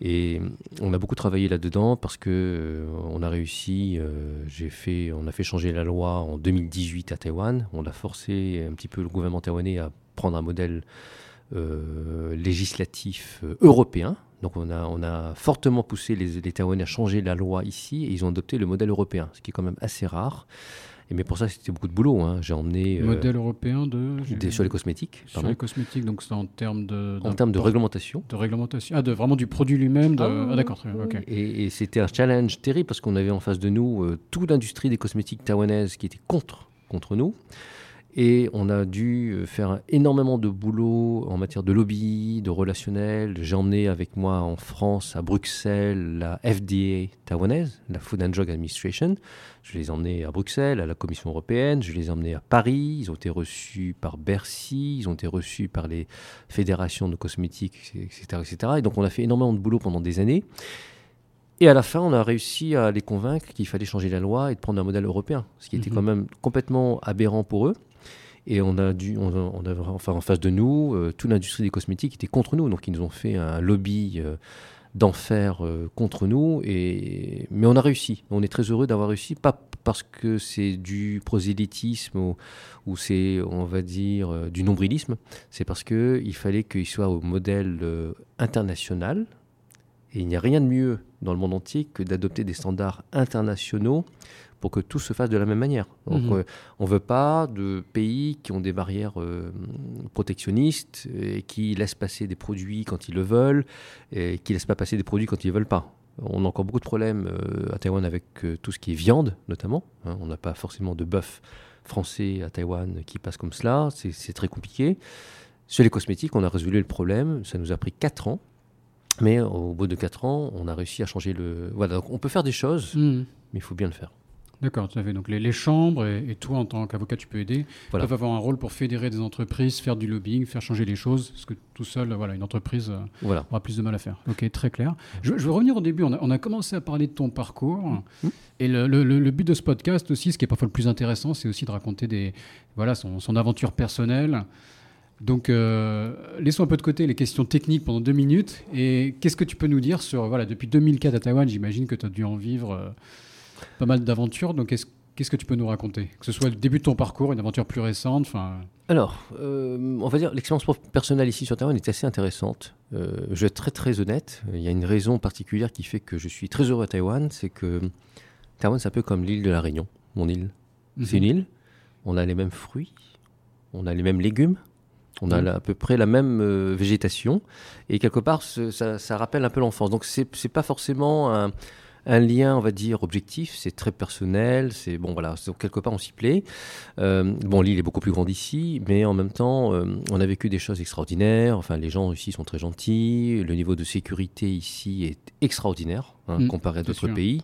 Et on a beaucoup travaillé là-dedans parce que on a réussi. j'ai fait, on a fait changer la loi en 2018 à Taïwan. On a forcé un petit peu le gouvernement taïwanais à prendre un modèle législatif européen donc on a, on a fortement poussé les, les Taïwanais à changer la loi ici et ils ont adopté le modèle européen, ce qui est quand même assez rare. Et mais pour ça, c'était beaucoup de boulot. Hein. J'ai emmené. Euh, modèle européen de. sur les cosmétiques. Sur les cosmétiques, donc c'est en termes de. En termes de réglementation. De réglementation. Ah, de, vraiment du produit lui-même. De... Ah, ah d'accord. Et, et c'était un challenge terrible parce qu'on avait en face de nous euh, toute l'industrie des cosmétiques taïwanaises qui était contre, contre nous. Et on a dû euh, faire énormément de boulot en matière de lobby, de relationnel. J'ai emmené avec moi en France, à Bruxelles, la FDA taïwanaise, la Food and Drug Administration. Je les ai emmenés à Bruxelles, à la Commission européenne. Je les ai emmenés à Paris. Ils ont été reçus par Bercy. Ils ont été reçus par les fédérations de cosmétiques, etc., etc. Et donc on a fait énormément de boulot pendant des années. Et à la fin, on a réussi à les convaincre qu'il fallait changer la loi et de prendre un modèle européen, ce qui était mhm. quand même complètement aberrant pour eux. Et on a dû, on, enfin en face de nous, euh, toute l'industrie des cosmétiques était contre nous, donc ils nous ont fait un lobby euh, d'enfer euh, contre nous. Et mais on a réussi. On est très heureux d'avoir réussi, pas parce que c'est du prosélytisme ou, c'est, on va dire, du nombrilisme. C'est parce que il fallait qu'il soit au modèle international. Et il n'y a rien de mieux dans le monde entier que d'adopter des standards internationaux pour que tout se fasse de la même manière. Mhm. Euh, on ne veut pas de pays qui ont des barrières euh, protectionnistes et qui laissent passer des produits quand ils le veulent et qui ne laissent pas passer des produits quand ils ne veulent pas. On a encore beaucoup de problèmes euh, à Taïwan avec tout ce qui est viande, notamment. Hein. on n'a pas forcément de bœuf français à Taïwan qui passe comme cela. C'est très compliqué. Sur les cosmétiques, on a résolu le problème. Ça nous a pris 4 ans. Mais au bout de 4 ans, on a réussi à changer le. Voilà, on peut faire des choses, mhm. mais il faut bien le faire. D'accord, tout à fait. Donc les, chambres et, toi, en tant qu'avocat, tu peux aider, voilà. peuvent avoir un rôle pour fédérer des entreprises, faire du lobbying, faire changer les choses, parce que tout seul, voilà, une entreprise euh, aura plus de mal à faire. Ok, très clair. Je, veux revenir au début. On a, commencé à parler de ton parcours. Mmh. Et le, but de ce podcast aussi, ce qui est parfois le plus intéressant, c'est aussi de raconter des, voilà, son, aventure personnelle. Donc, euh, laissons un peu de côté les questions techniques pendant deux minutes. Et qu'est-ce que tu peux nous dire sur, voilà, depuis 2004 à Taïwan, j'imagine que tu as dû en vivre... Euh, pas mal d'aventures. Donc, qu'est-ce que tu peux nous raconter? Que ce soit le début de ton parcours, une aventure plus récente enfin... Alors, euh, on va dire l'expérience personnelle ici sur Taïwan est assez intéressante. Euh, je vais être très très honnête. Il y a une raison particulière qui fait que je suis très heureux à Taïwan, c'est que Taïwan c'est un peu comme l'île de la Réunion, mon île. C'est une mhm. île, on a les mêmes fruits, on a les mêmes légumes, on a mhm. à peu près la même euh, végétation, et quelque part ça, ça rappelle un peu l'enfance. Donc c'est pas forcément un un lien, on va dire, objectif. C'est très personnel. C'est bon, voilà. Donc quelque part, on s'y plaît. Euh, bon, l'île est beaucoup plus grande ici, mais en même temps, euh, on a vécu des choses extraordinaires. Enfin, les gens ici sont très gentils. Le niveau de sécurité ici est extraordinaire hein, mm, comparé à d'autres pays.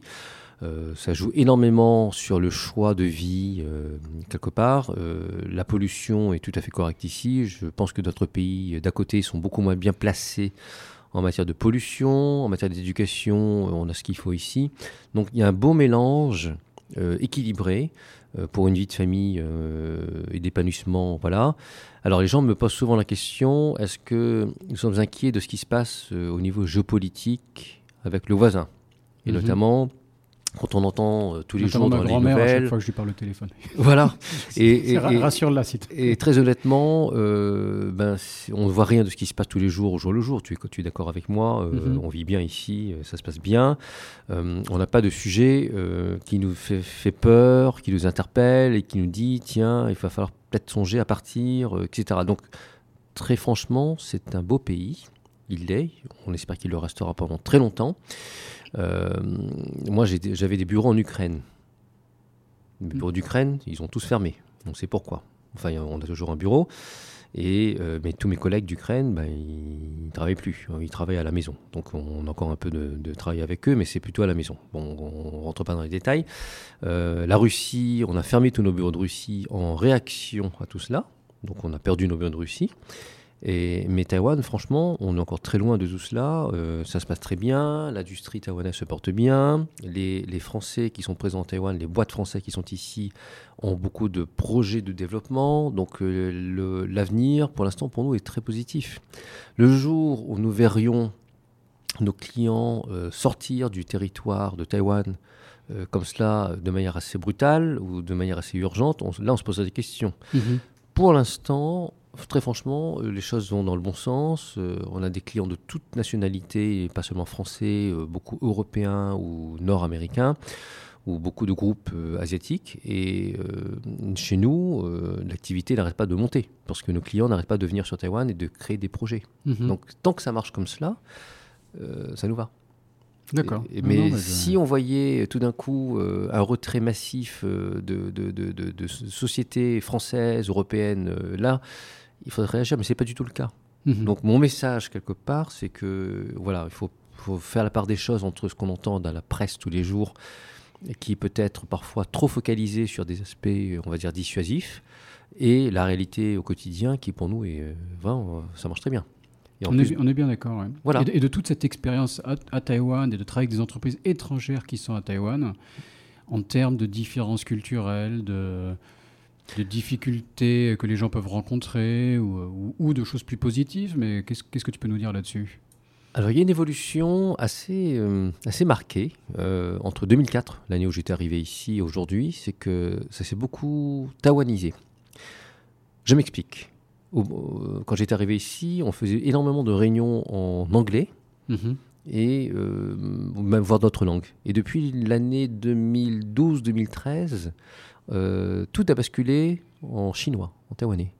Euh, ça joue énormément sur le choix de vie quelque part. la pollution est tout à fait correcte ici. Je pense que d'autres pays d'à côté sont beaucoup moins bien placés en matière de pollution, en matière d'éducation, euh, on a ce qu'il faut ici. Donc il y a un beau mélange euh, équilibré euh, pour une vie de famille et d'épanouissement. Voilà. Alors les gens me posent souvent la question est-ce que nous sommes inquiets de ce qui se passe au niveau géopolitique avec le voisin? Et mhm. notamment quand on entend euh, tous les jours dans les nouvelles. À chaque fois que je lui parle au téléphone. [LAUGHS] Voilà. et, et, rassure la site. Et très honnêtement, euh, ben, on ne voit rien de ce qui se passe tous les jours au jour le jour. Tu es, tu es d'accord avec moi euh, mhm. On vit bien ici, ça se passe bien. on n'a pas de sujet qui nous fait, fait, peur, qui nous interpelle et qui nous dit tiens, il va falloir peut-être songer à partir, etc. Donc, très franchement, c'est un beau pays. Il l'est. On espère qu'il le restera pendant très longtemps. Euh, moi, j'avais des bureaux en Ukraine. Les bureaux d'Ukraine, ils ont tous fermé. On sait pourquoi. Enfin, on a toujours un bureau. Et, euh, mais tous mes collègues d'Ukraine, ben, ils ne travaillent plus. Ils travaillent à la maison. Donc on a encore un peu de, travail avec eux, mais c'est plutôt à la maison. Bon, on ne rentre pas dans les détails. Euh, la Russie, on a fermé tous nos bureaux de Russie en réaction à tout cela. Donc on a perdu nos bureaux de Russie. Et, mais Taïwan, franchement, on est encore très loin de tout cela. Euh, ça se passe très bien, l'industrie taïwanaise se porte bien. Les, les, Français qui sont présents en Taïwan, les boîtes françaises qui sont ici, ont beaucoup de projets de développement. Donc euh, l'avenir, pour l'instant, pour nous, est très positif. Le jour où nous verrions nos clients euh, sortir du territoire de Taïwan comme cela, de manière assez brutale ou de manière assez urgente, là, on se pose des questions. Mm-hmm. Pour l'instant, très franchement, euh, les choses vont dans le bon sens. Euh, on a des clients de toutes nationalités, pas seulement français, euh, beaucoup européens ou nord-américains, ou beaucoup de groupes asiatiques. Et chez nous, l'activité n'arrête pas de monter, parce que nos clients n'arrêtent pas de venir sur Taïwan et de créer des projets. Mhm. Donc tant que ça marche comme cela, ça nous va. D'accord. Mais si on voyait tout d'un coup un retrait massif de, de, de, de, sociétés françaises, européennes, là, il faudrait réagir, mais ce n'est pas du tout le cas. Mhm. Donc mon message, quelque part, c'est que voilà, il faut, faut, faire la part des choses entre ce qu'on entend dans la presse tous les jours, qui est peut-être parfois trop focalisé sur des aspects, on va dire, dissuasifs, et la réalité au quotidien qui, pour nous, est, vraiment, ça marche très bien. On, est, on, est, bien d'accord. Voilà. Et, de, toute cette expérience à, à, Taïwan et de travailler avec des entreprises étrangères qui sont à Taïwan, en termes de différences culturelles, de, de difficultés que les gens peuvent rencontrer ou, de choses plus positives, mais qu'est-ce, que tu peux nous dire là-dessus? Alors il y a une évolution assez, euh, assez marquée euh, entre 2004, l'année où j'étais arrivé ici, et aujourd'hui, c'est que ça s'est beaucoup tawanisé. Je m'explique. Quand j'étais arrivé ici, on faisait énormément de réunions en anglais. Mm-hmm. et euh, même voire d'autres langues. Et depuis l'année 2012-2013, euh, tout a basculé en chinois, en taïwanais.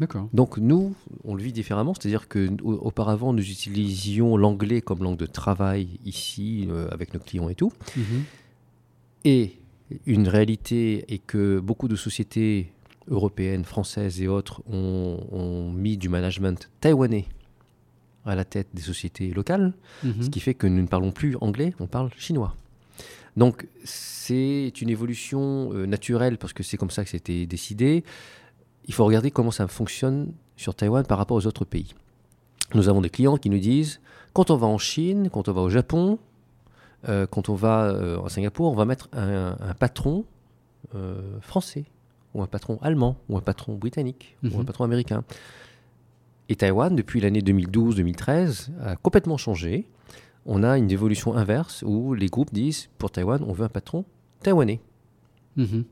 D'accord. Donc nous, on le vit différemment, c'est-à-dire qu'auparavant, nous utilisions l'anglais comme langue de travail ici, euh, avec nos clients et tout. Mhm. Et une réalité est que beaucoup de sociétés européennes, françaises et autres ont, mis du management taïwanais à la tête des sociétés locales, mhm. ce qui fait que nous ne parlons plus anglais, on parle chinois. Donc c'est une évolution euh, naturelle parce que c'est comme ça que c'était décidé. Il faut regarder comment ça fonctionne sur Taïwan par rapport aux autres pays. Nous avons des clients qui nous disent, quand on va en Chine, quand on va au Japon, euh, quand on va euh, à Singapour, on va mettre un, patron français, ou un patron allemand, ou un patron britannique, ou un mhm. patron américain. Et Taïwan, depuis l'année 2012-2013, a complètement changé on a une évolution inverse où les groupes disent pour Taïwan, on veut un patron taïwanais. Mhm.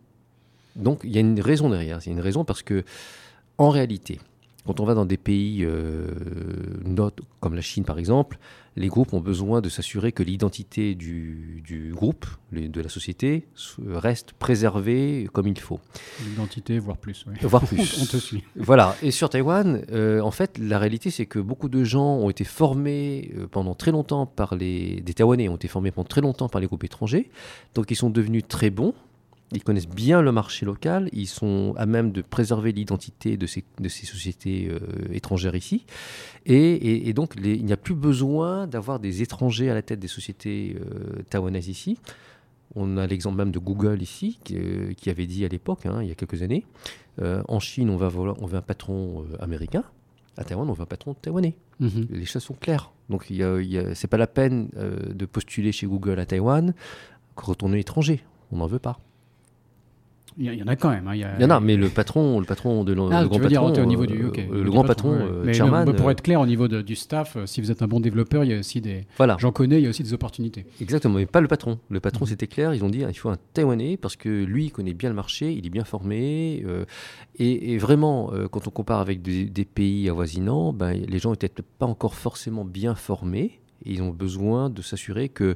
Donc il y a une raison derrière. Il y a une raison parce que, en réalité, quand on va dans des pays euh, comme la Chine par exemple, les groupes ont besoin de s'assurer que l'identité du, groupe, de la société, reste préservée comme il faut. L'identité, voire plus. Voire plus. [LAUGHS] on te suit. Voilà. Et sur Taïwan, euh, en fait, la réalité, c'est que beaucoup de gens ont été formés euh, pendant très longtemps par les... Des Taïwanais ont été formés pendant très longtemps par les groupes étrangers. Donc, ils sont devenus très bons ils connaissent bien le marché local, ils sont à même de préserver l'identité de ces, de ces sociétés euh, étrangères ici. Et, donc, il n'y a plus besoin d'avoir des étrangers à la tête des sociétés euh, taïwanaises ici. On a l'exemple même de Google ici, qui, euh, avait dit à l'époque, hein, il y a quelques années, en Chine, on, va on veut un patron américain, à Taïwan, on veut un patron taïwanais. Mhm. Les choses sont claires. Donc, ce n'est pas la peine de postuler chez Google à Taïwan est étranger. On n'en veut pas. Il y, en a quand même. Hein, il, y en a, mais le patron, le patron de ah, le, grand patron, dire, au niveau du, euh, le grand patron, euh, chairman, pour euh, être clair, au niveau du staff, si vous êtes un bon développeur, il y a aussi des. Voilà. J'en connais, il y a aussi des opportunités. Exactement, mais pas le patron. Le patron, mhm. c'était clair. Ils ont dit, il faut un Taïwanais parce que lui, il connaît bien le marché, il est bien formé, et, vraiment, quand on compare avec des, pays avoisinants, ben, les gens n'étaient pas encore forcément bien formés. Et ils ont besoin de s'assurer que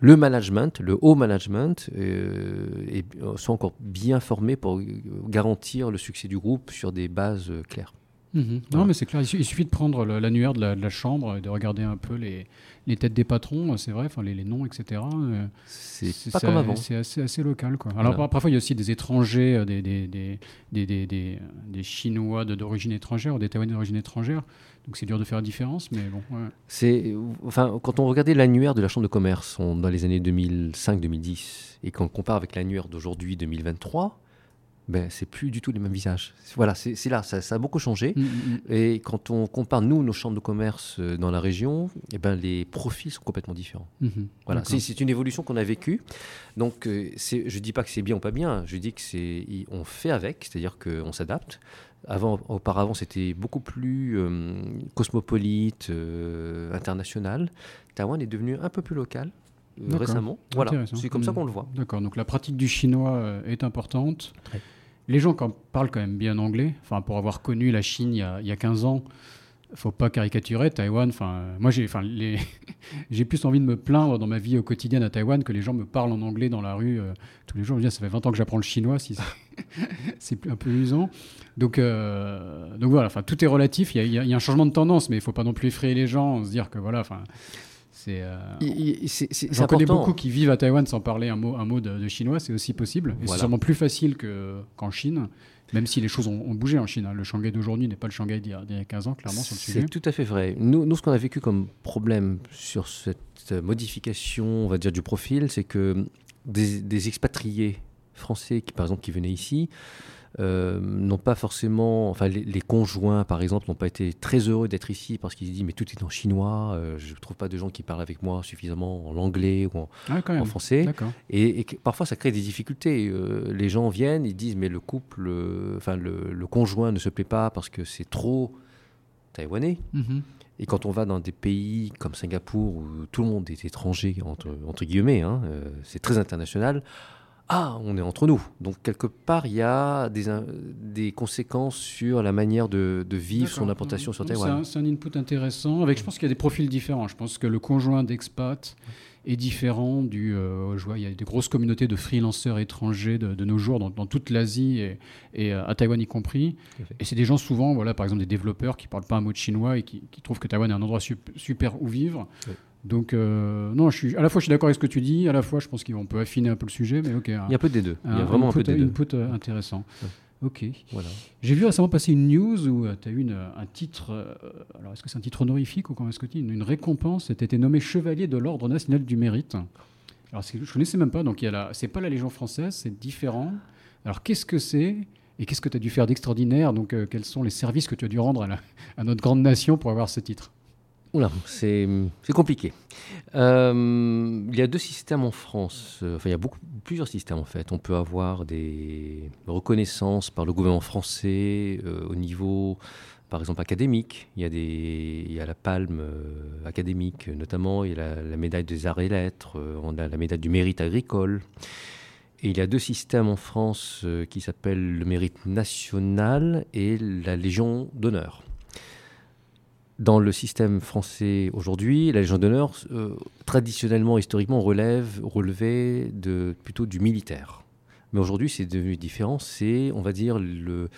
le management, le haut management, euh, euh, sont encore bien formés pour garantir le succès du groupe sur des bases euh, claires. Mhm. Non, mais c'est clair. Il suffit de prendre l'annuaire de, la chambre et de regarder un peu les, les têtes des patrons, c'est vrai, enfin les, les, noms, etc. C'est pas comme avant. C'est assez, assez, local. Quoi. Alors parfois, il y a aussi des étrangers, des, des, des, des, des Chinois d'origine étrangère ou des Taïwanais d'origine étrangère donc c'est dur de faire la différence, mais bon. C'est, enfin, quand on regardait l'annuaire de la Chambre de commerce dans les années 2005-2010 et qu'on compare avec l'annuaire d'aujourd'hui 2023, ben, c'est plus du tout les mêmes visages. Voilà, c'est là, ça, a beaucoup changé. Mm, mm, mm. Et quand on compare, nous, nos chambres de commerce euh, dans la région, eh ben, les profils sont complètement différents. Mhm. Voilà, c'est une évolution qu'on a vécue. Donc, euh, je ne dis pas que c'est bien ou pas bien, je dis que c'est on fait avec, c'est-à-dire qu'on s'adapte. Avant, auparavant, c'était beaucoup plus euh, cosmopolite, euh, international. Taïwan est devenu un peu plus local récemment. Voilà, c'est comme ça qu'on le voit. D'accord, donc la pratique du chinois est importante. Très. Les gens parlent quand même bien anglais. Enfin, pour avoir connu la Chine il y a, il y a 15 ans, faut pas caricaturer. Taïwan, enfin, moi j'ai enfin, [LAUGHS] plus envie de me plaindre dans ma vie au quotidien à Taïwan que les gens me parlent en anglais dans la rue euh, tous les jours. Je ça fait 20 ans que j'apprends le chinois, c'est- [LAUGHS] un peu usant. Donc, euh, donc voilà, enfin, tout est relatif. Il y, a- un changement de tendance, mais il faut pas non plus effrayer les gens, se dire que voilà, c'est. euh, J'en connais beaucoup qui vivent à Taïwan sans parler un mot, un mot de, de chinois, c'est aussi possible. Et c'est sûrement plus facile que- qu'en Chine, même si les choses ont, ont bougé en Chine. hein. Le Shanghai d'aujourd'hui n'est pas le Shanghai d'il y, a- d'il y a 15 ans, clairement, sur le sujet. C'est tout à fait vrai. Nous, nous ce qu'on a vécu comme problème sur cette modification, on va dire, du profil, c'est que des, des expatriés français, qui, par exemple, qui venaient ici, euh, n'ont pas forcément, enfin, les, les conjoints, par exemple, n'ont pas été très heureux d'être ici parce qu'ils se disent, mais tout est en chinois, euh, je ne trouve pas de gens qui parlent avec moi suffisamment en anglais ou en, Ah, en français. Et, parfois, ça crée des difficultés. Euh, les gens viennent, ils disent, mais le couple, enfin, le, le conjoint ne se plaît pas parce que c'est trop taïwanais. Mhm. Et quand on va dans des pays comme Singapour où tout le monde est étranger, entre, entre guillemets, hein, c'est très international, ah, on est entre nous. Donc quelque part, il y a des, des conséquences sur la manière de, de vivre son implantation sur Non, C'est Taïwan. un, c'est un input intéressant. Avec, je pense qu'il y a des profils différents. Je pense que le conjoint d'expat est différent du. euh, je vois, il y a des grosses communautés de freelanceurs étrangers de, de nos jours dans, dans toute l'Asie et, et, euh, à Taïwan y compris. Et c'est des gens souvent, voilà, par exemple des développeurs qui parlent pas un mot de chinois et qui, qui trouvent que Taïwan est un endroit sup- super où vivre. Oui. Donc euh, non, je suis, à la fois je suis d'accord avec ce que tu dis, à la fois je pense qu'on peut affiner un peu le sujet, mais ok. Il y a un peu des deux. Il y a vraiment un peu des deux. input, euh, intéressant. Ouais. Ok. Voilà. J'ai vu récemment passer une news où tu as eu une- un titre. euh, alors, est-ce que c'est un titre honorifique ou comment est-ce que tu dis une, une récompense Tu été nommé chevalier de l'Ordre national du mérite. Alors, je connaissais même pas. Donc, il y a la, c'est pas la Légion française, c'est différent. Alors, qu'est-ce que c'est et qu'est-ce que tu as dû faire d'extraordinaire? Donc, euh, quels sont les services que tu as dû rendre à, la- à notre grande nation pour avoir ce titre? C'est compliqué. Euh, il y a deux systèmes en France. Euh, Enfin, il y a beaucoup, plusieurs systèmes en fait. On peut avoir des reconnaissances par le gouvernement français euh, au niveau, par exemple, académique. Il y a, la palme académique notamment. Il y a la, la médaille des arts et lettres. on a la médaille du mérite agricole. Et il y a deux systèmes en France qui s'appellent le mérite national et la Légion d'honneur. Dans le système français aujourd'hui, la Légion d'honneur, euh, traditionnellement, historiquement, relève, relevait de, plutôt du militaire. Mais aujourd'hui, c'est devenu différent. C'est, on va dire, le,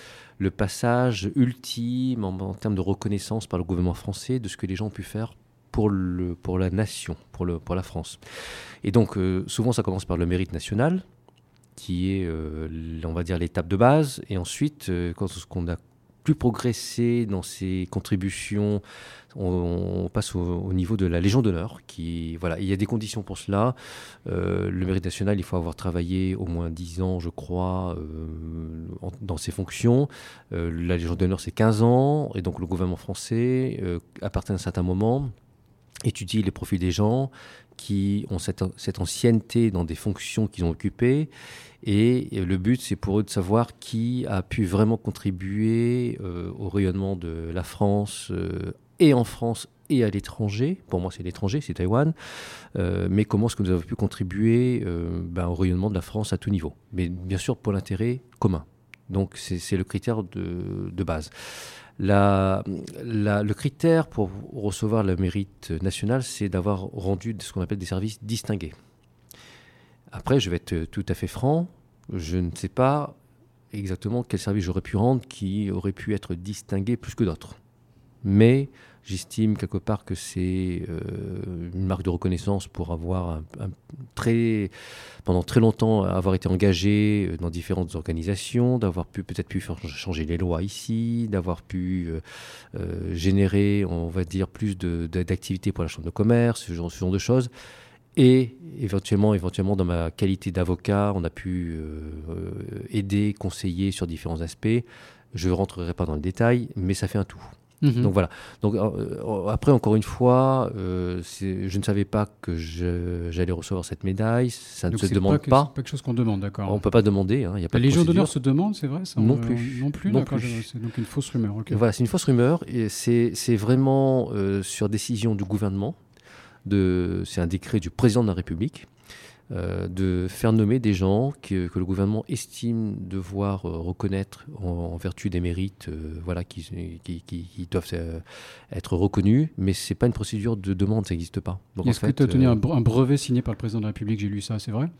passage ultime en, termes de reconnaissance par le gouvernement français de ce que les gens ont pu faire pour, le, pour la nation, pour, le, pour la France. Et donc, euh, souvent, ça commence par le mérite national, qui est, euh, on va dire, l'étape de base. Et ensuite, euh, quand qu'on a plus progressé dans ses contributions, on, passe au, au niveau de la Légion d'honneur. Qui, voilà, il y a des conditions pour cela. Euh, le mérite national, il faut avoir travaillé au moins 10 ans, je crois, euh, dans ses fonctions. Euh, la Légion d'honneur, c'est 15 ans. Et donc, le gouvernement français, à partir d'un certain moment, étudie les profils des gens qui ont cette, cette ancienneté dans des fonctions qu'ils ont occupées. Et euh, le but, c'est pour eux de savoir qui a pu vraiment contribuer euh, au rayonnement de la France, euh, et en France et à l'étranger. Pour moi, c'est l'étranger, c'est Taïwan. Mais comment est-ce que nous avons pu contribuer ben, au rayonnement de la France à tout niveau? Mais bien sûr, pour l'intérêt commun. Donc, c'est le critère de, base. Le critère pour recevoir le mérite national, c'est d'avoir rendu ce qu'on appelle des services distingués. Après, je vais être tout à fait franc, je ne sais pas exactement quel service j'aurais pu rendre qui aurait pu être distingué plus que d'autres. Mais j'estime quelque part que c'est euh, une marque de reconnaissance pour avoir pendant très longtemps avoir été engagé dans différentes organisations, d'avoir pu peut-être pu changer les lois ici, d'avoir pu euh, euh, générer, on va dire, plus d'activités pour la chambre de commerce, ce genre de choses. Et éventuellement, éventuellement, dans ma qualité d'avocat, on a pu euh, euh, aider, conseiller sur différents aspects. Je ne rentrerai pas dans le détail, mais ça fait un tout. Mhm. Donc voilà. Donc euh, après, encore une fois, euh, je ne savais pas que j'allais recevoir cette médaille. Ça ne Donc se demande que- pas. c'est pas quelque chose qu'on demande, d'accord. On ne peut pas demander. hein, y a pas La de Légion d'honneur se demande, c'est vrai ça Non On- plus. Non plus, C'est donc une fausse rumeur. Voilà, c'est une fausse rumeur. Et c'est vraiment euh, sur décision du gouvernement. De- C'est un décret du président de la République. euh, de faire nommer des gens que, que le gouvernement estime devoir euh, reconnaître en, en vertu des mérites euh, voilà, qui, qui, qui- qui doivent être reconnus, mais c'est pas une procédure de demande, ça n'existe pas. Est-ce que tu as tenu un, bre- un brevet signé par le président de la République? J'ai lu ça, c'est vrai?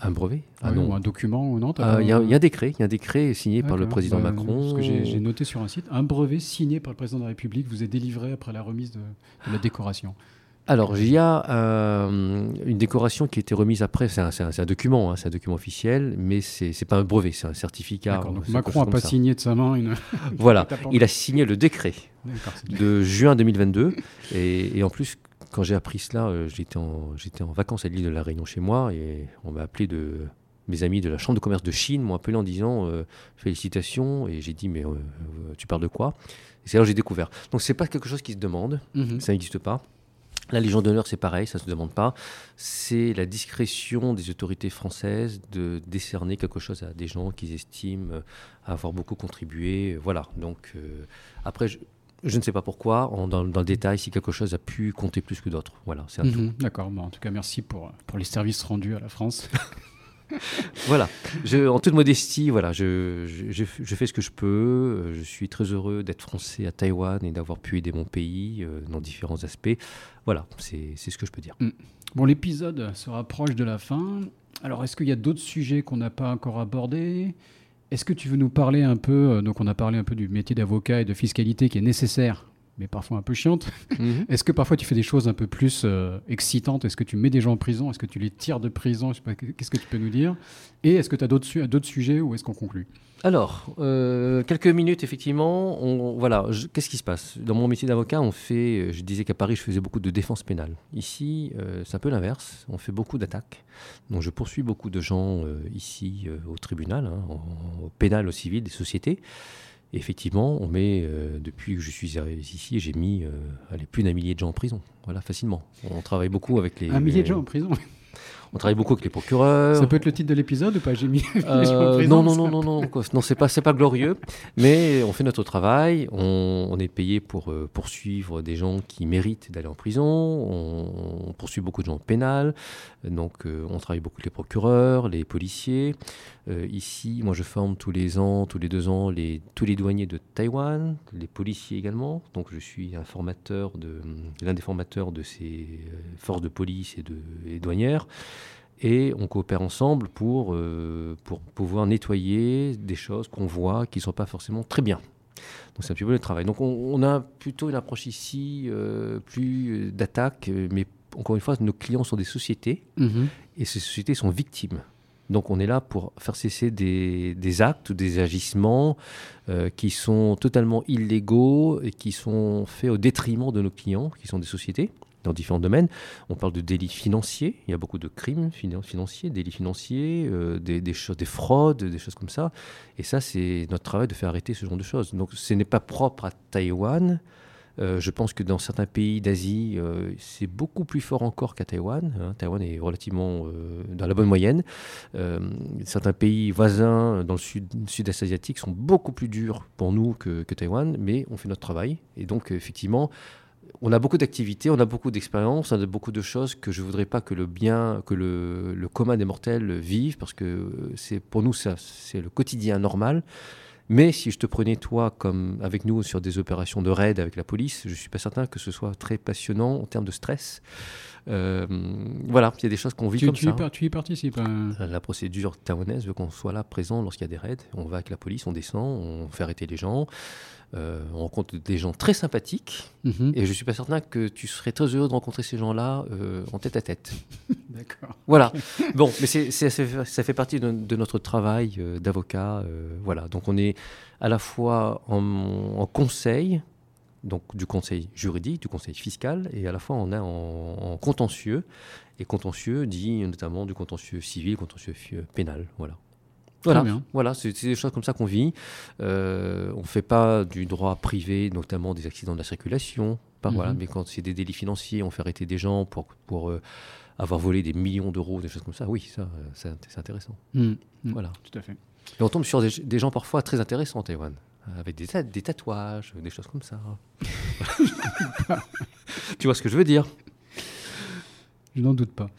Un brevet? Ah Oui, non. Ou un document ou non Ah, Il y, a il y a un décret, il y a un décret signé par le président Bah, Macron. Que j'ai j'ai noté sur un site, un brevet signé par le président de la République vous est délivré après la remise de, de la décoration. Alors, il y a euh, une décoration qui a été remise après. C'est un, document, hein, c'est un document officiel, mais c'est c'est pas un brevet, c'est un certificat. Donc Macron n'a pas ça. signé de sa main une. [LAUGHS] Voilà, il a signé le décret de juin 2022. Et, et en plus, quand j'ai appris cela, euh, j'étais en, vacances à l'île de la Réunion chez moi et on m'a appelé de. Mes amis de la Chambre de commerce de Chine m'ont appelé en disant euh, félicitations et j'ai dit mais tu parles de quoi? Et c'est là que j'ai découvert. Donc c'est pas quelque chose qui se demande. Mhm. Ça n'existe pas. La Légion d'honneur, c'est pareil, ça ne se demande pas. C'est la discrétion des autorités françaises de décerner quelque chose à des gens qu'ils estiment euh, avoir beaucoup contribué. Voilà. Donc, euh, après, je, je ne sais pas pourquoi, dans, dans le détail, si quelque chose a pu compter plus que d'autres. Voilà, c'est un tout. Mhm, D'accord, bon, en tout cas, merci pour, pour les services rendus à la France. [LAUGHS] [LAUGHS] Voilà. En toute modestie, voilà, je, je, fais ce que je peux. Euh, Je suis très heureux d'être français à Taïwan et d'avoir pu aider mon pays euh, dans différents aspects. Voilà, c'est ce que je peux dire. Bon, l'épisode se rapproche de la fin. Alors, est-ce qu'il y a d'autres sujets qu'on n'a pas encore abordés? Est-ce que tu veux nous parler un peu euh, Donc, on a parlé un peu du métier d'avocat et de fiscalité qui est nécessaire, mais parfois un peu chiante. Est-ce que parfois tu fais des choses un peu plus euh, excitantes? Est-ce que tu mets des gens en prison? Est-ce que tu les tires de prison? Je sais pas, Qu'est-ce que tu peux nous dire? Et est-ce que tu as d'autres su- d'autres sujets ou est-ce qu'on conclut? Alors, euh, quelques minutes, effectivement. On, voilà, qu'est-ce qui se passe? Dans mon métier d'avocat, on fait. euh, Je disais qu'à Paris, je faisais beaucoup de défense pénale. Ici, euh, c'est un peu l'inverse. On fait beaucoup d'attaques. Donc, je poursuis beaucoup de gens ici au tribunal, hein, au pénal, au civil, des sociétés. Et effectivement, on met, euh, depuis que je suis arrivé ici, j'ai mis euh, allez, plus d'un millier de gens en prison. Voilà, facilement. On travaille beaucoup avec les. Un millier de gens en prison On travaille beaucoup avec les procureurs. Ça peut être le titre de l'épisode ou pas? J'ai mis Euh, non, non, non, non, non, non, c'est pas, c'est pas glorieux, mais on fait notre travail. On, on est payé pour euh, poursuivre des gens qui méritent d'aller en prison. On, on poursuit beaucoup de gens pénal, donc euh, on travaille beaucoup avec les procureurs, les policiers. Euh, ici, moi, je forme tous les ans, tous les deux ans, les, tous les douaniers de Taïwan, les policiers également. Donc, je suis un formateur de, l'un des formateurs de ces euh, forces de police et de et douanières et on coopère ensemble pour, euh, pour pouvoir nettoyer des choses qu'on voit qui ne sont pas forcément très bien. Donc c'est un petit peu le travail. Donc on, on a plutôt une approche ici euh, plus d'attaque, mais encore une fois, nos clients sont des sociétés Mhm. et ces sociétés sont victimes. Donc on est là pour faire cesser des, actes ou des agissements euh, qui sont totalement illégaux et qui sont faits au détriment de nos clients, qui sont des sociétés dans différents domaines. On parle de délits financiers, il y a beaucoup de crimes finan- financiers, délits financiers, euh, des, des fraudes, des choses comme ça. Et ça, c'est notre travail de faire arrêter ce genre de choses. Donc ce n'est pas propre à Taïwan. Euh, je pense que dans certains pays d'Asie, euh, c'est beaucoup plus fort encore qu'à Taïwan. hein. Taïwan est relativement euh, dans la bonne moyenne. Certains pays voisins dans le sud- sud-est asiatique sont beaucoup plus durs pour nous que, Taïwan, mais on fait notre travail. Et donc, effectivement, on a beaucoup d'activités, on a beaucoup d'expériences, on a beaucoup de choses que je voudrais pas que le bien, que le, commun des mortels vive, parce que c'est pour nous c'est le quotidien normal. Mais si je te prenais toi comme avec nous sur des opérations de raid avec la police, je suis pas certain que ce soit très passionnant en termes de stress. Euh, voilà, il y a des choses qu'on vit Tu, comme tu ça. y, par- tu y participes hein La procédure taïwanaise veut qu'on soit là présent lorsqu'il y a des raids. On va avec la police, on descend, on fait arrêter les gens. Euh, on rencontre des gens très sympathiques. Mhm. Et je suis pas certain que tu serais très heureux de rencontrer ces gens-là euh, en tête à tête. [LAUGHS] D'accord. Voilà. bon, mais c'est, c'est- ça, fait, partie de, de notre travail euh, d'avocat. voilà. Donc on est à la fois en, en conseil, donc du conseil juridique, du conseil fiscal, et à la fois on est en, en contentieux. Et contentieux dit notamment du contentieux civil, contentieux pénal. Voilà. Voilà, voilà c'est des choses comme ça qu'on vit. Euh, on ne fait pas du droit privé, notamment des accidents de la circulation. Pas, voilà, mhm. mais quand c'est des délits financiers, on fait arrêter des gens pour, pour euh, avoir volé des millions d'euros, des choses comme ça. Oui, ça, c'est intéressant. Mhm. Mhm. Voilà, tout à fait. Et on tombe sur des, gens parfois très intéressants, Taïwan, avec des, des tatouages, des choses comme ça. [LAUGHS] tu vois ce que je veux dire? Je n'en doute pas.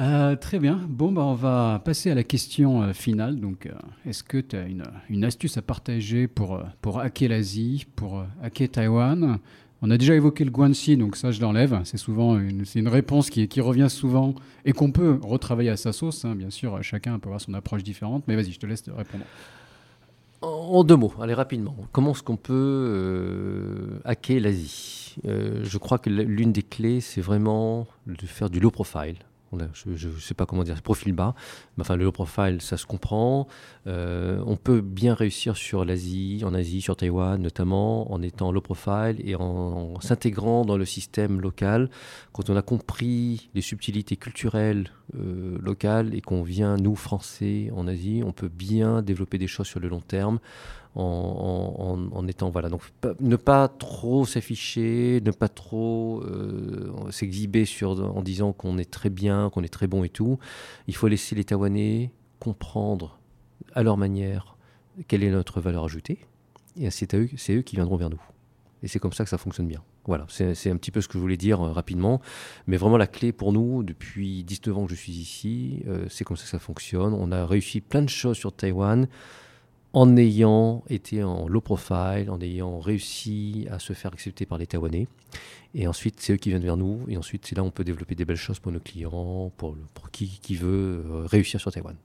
Euh, très bien. Bon, bah, on va passer à la question euh, finale. Donc, euh, est-ce que tu as une, astuce à partager pour, hacker l'Asie, pour hacker Taïwan? On a déjà évoqué le Guanxi, donc ça, je l'enlève. C'est souvent une, une réponse qui, revient souvent et qu'on peut retravailler à sa sauce. Hein. Bien sûr, chacun peut avoir son approche différente. Mais vas-y, je te laisse répondre. En deux mots, allez rapidement. Comment est-ce qu'on peut hacker l'Asie? Je crois que l'une des clés, c'est vraiment de faire du low profile je ne sais pas comment dire, profil bas. Enfin, le low profile, ça se comprend. Euh, on peut bien réussir sur l'Asie, en Asie, sur Taïwan notamment, en étant low profile et en, s'intégrant dans le système local. Quand on a compris les subtilités culturelles euh, locales et qu'on vient, nous, Français, en Asie, on peut bien développer des choses sur le long terme en, étant voilà donc ne pas trop s'afficher, ne pas trop euh, s'exhiber en disant qu'on est très bien, qu'on est très bon et tout. Il faut laisser les Taïwanais comprendre à leur manière quelle est notre valeur ajoutée et c'est eux, c'est eux qui viendront vers nous. Et c'est comme ça que ça fonctionne bien. Voilà, c'est un petit peu ce que je voulais dire euh, rapidement. Mais vraiment, la clé pour nous, depuis 19 ans que je suis ici, euh, c'est comme ça que ça fonctionne. On a réussi plein de choses sur Taïwan en ayant été en low profile, en ayant réussi à se faire accepter par les Taïwanais. Et ensuite, c'est eux qui viennent vers nous. Et ensuite, c'est là où on peut développer des belles choses pour nos clients, pour, pour qui, qui veut euh, réussir sur Taïwan.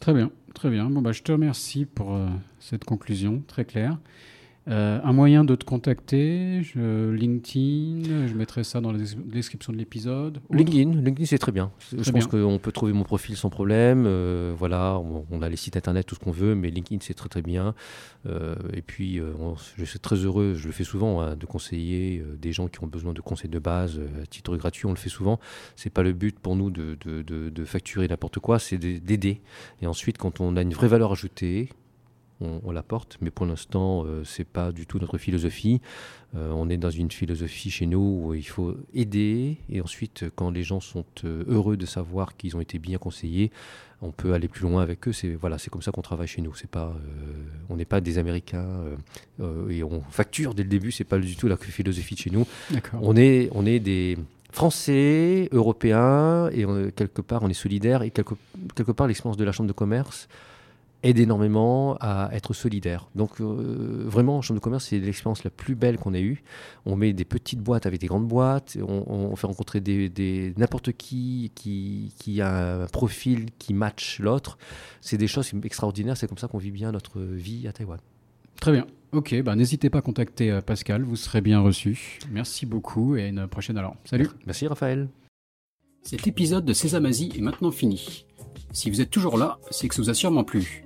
Très bien, très bien. Bon, bah, je te remercie pour euh, cette conclusion très claire. Euh, un moyen de te contacter, je, LinkedIn, je mettrai ça dans la description de l'épisode. LinkedIn, LinkedIn c'est très bien. je pense qu'on peut trouver mon profil sans problème. Euh, voilà, on, a les sites internet, tout ce qu'on veut, mais LinkedIn c'est très très bien. Euh, et puis je suis très heureux, je le fais souvent, hein, de conseiller des gens qui ont besoin de conseils de base à titre gratuit. On le fait souvent. C'est pas le but pour nous de, de, de, de facturer n'importe quoi, c'est d'aider. Et ensuite, quand on a une vraie valeur ajoutée, on, l'apporte, mais pour l'instant, euh, c'est pas du tout notre philosophie. Euh, on est dans une philosophie chez nous où il faut aider, et ensuite, quand les gens sont euh, heureux de savoir qu'ils ont été bien conseillés, on peut aller plus loin avec eux. C'est voilà, c'est comme ça qu'on travaille chez nous. C'est pas, on n'est pas des Américains et on facture dès le début. C'est pas du tout la philosophie de chez nous. On est, on est des Français, Européens, et quelque part on est solidaires, et quelque, quelque part l'expérience de la Chambre de commerce aide énormément à être solidaire. Donc euh, vraiment, Chambre de commerce, c'est l'expérience la plus belle qu'on ait eue. On met des petites boîtes avec des grandes boîtes, on, fait rencontrer des, n'importe qui, qui qui a un profil qui match l'autre. C'est des choses extraordinaires, c'est comme ça qu'on vit bien notre vie à Taïwan. Très bien. Ok, bah, n'hésitez pas à contacter euh, Pascal, vous serez bien reçu. Merci beaucoup et à une prochaine alors. Salut. Merci Raphaël. Cet épisode de Sésame Asie est maintenant fini. Si vous êtes toujours là, c'est que ça vous a sûrement plu.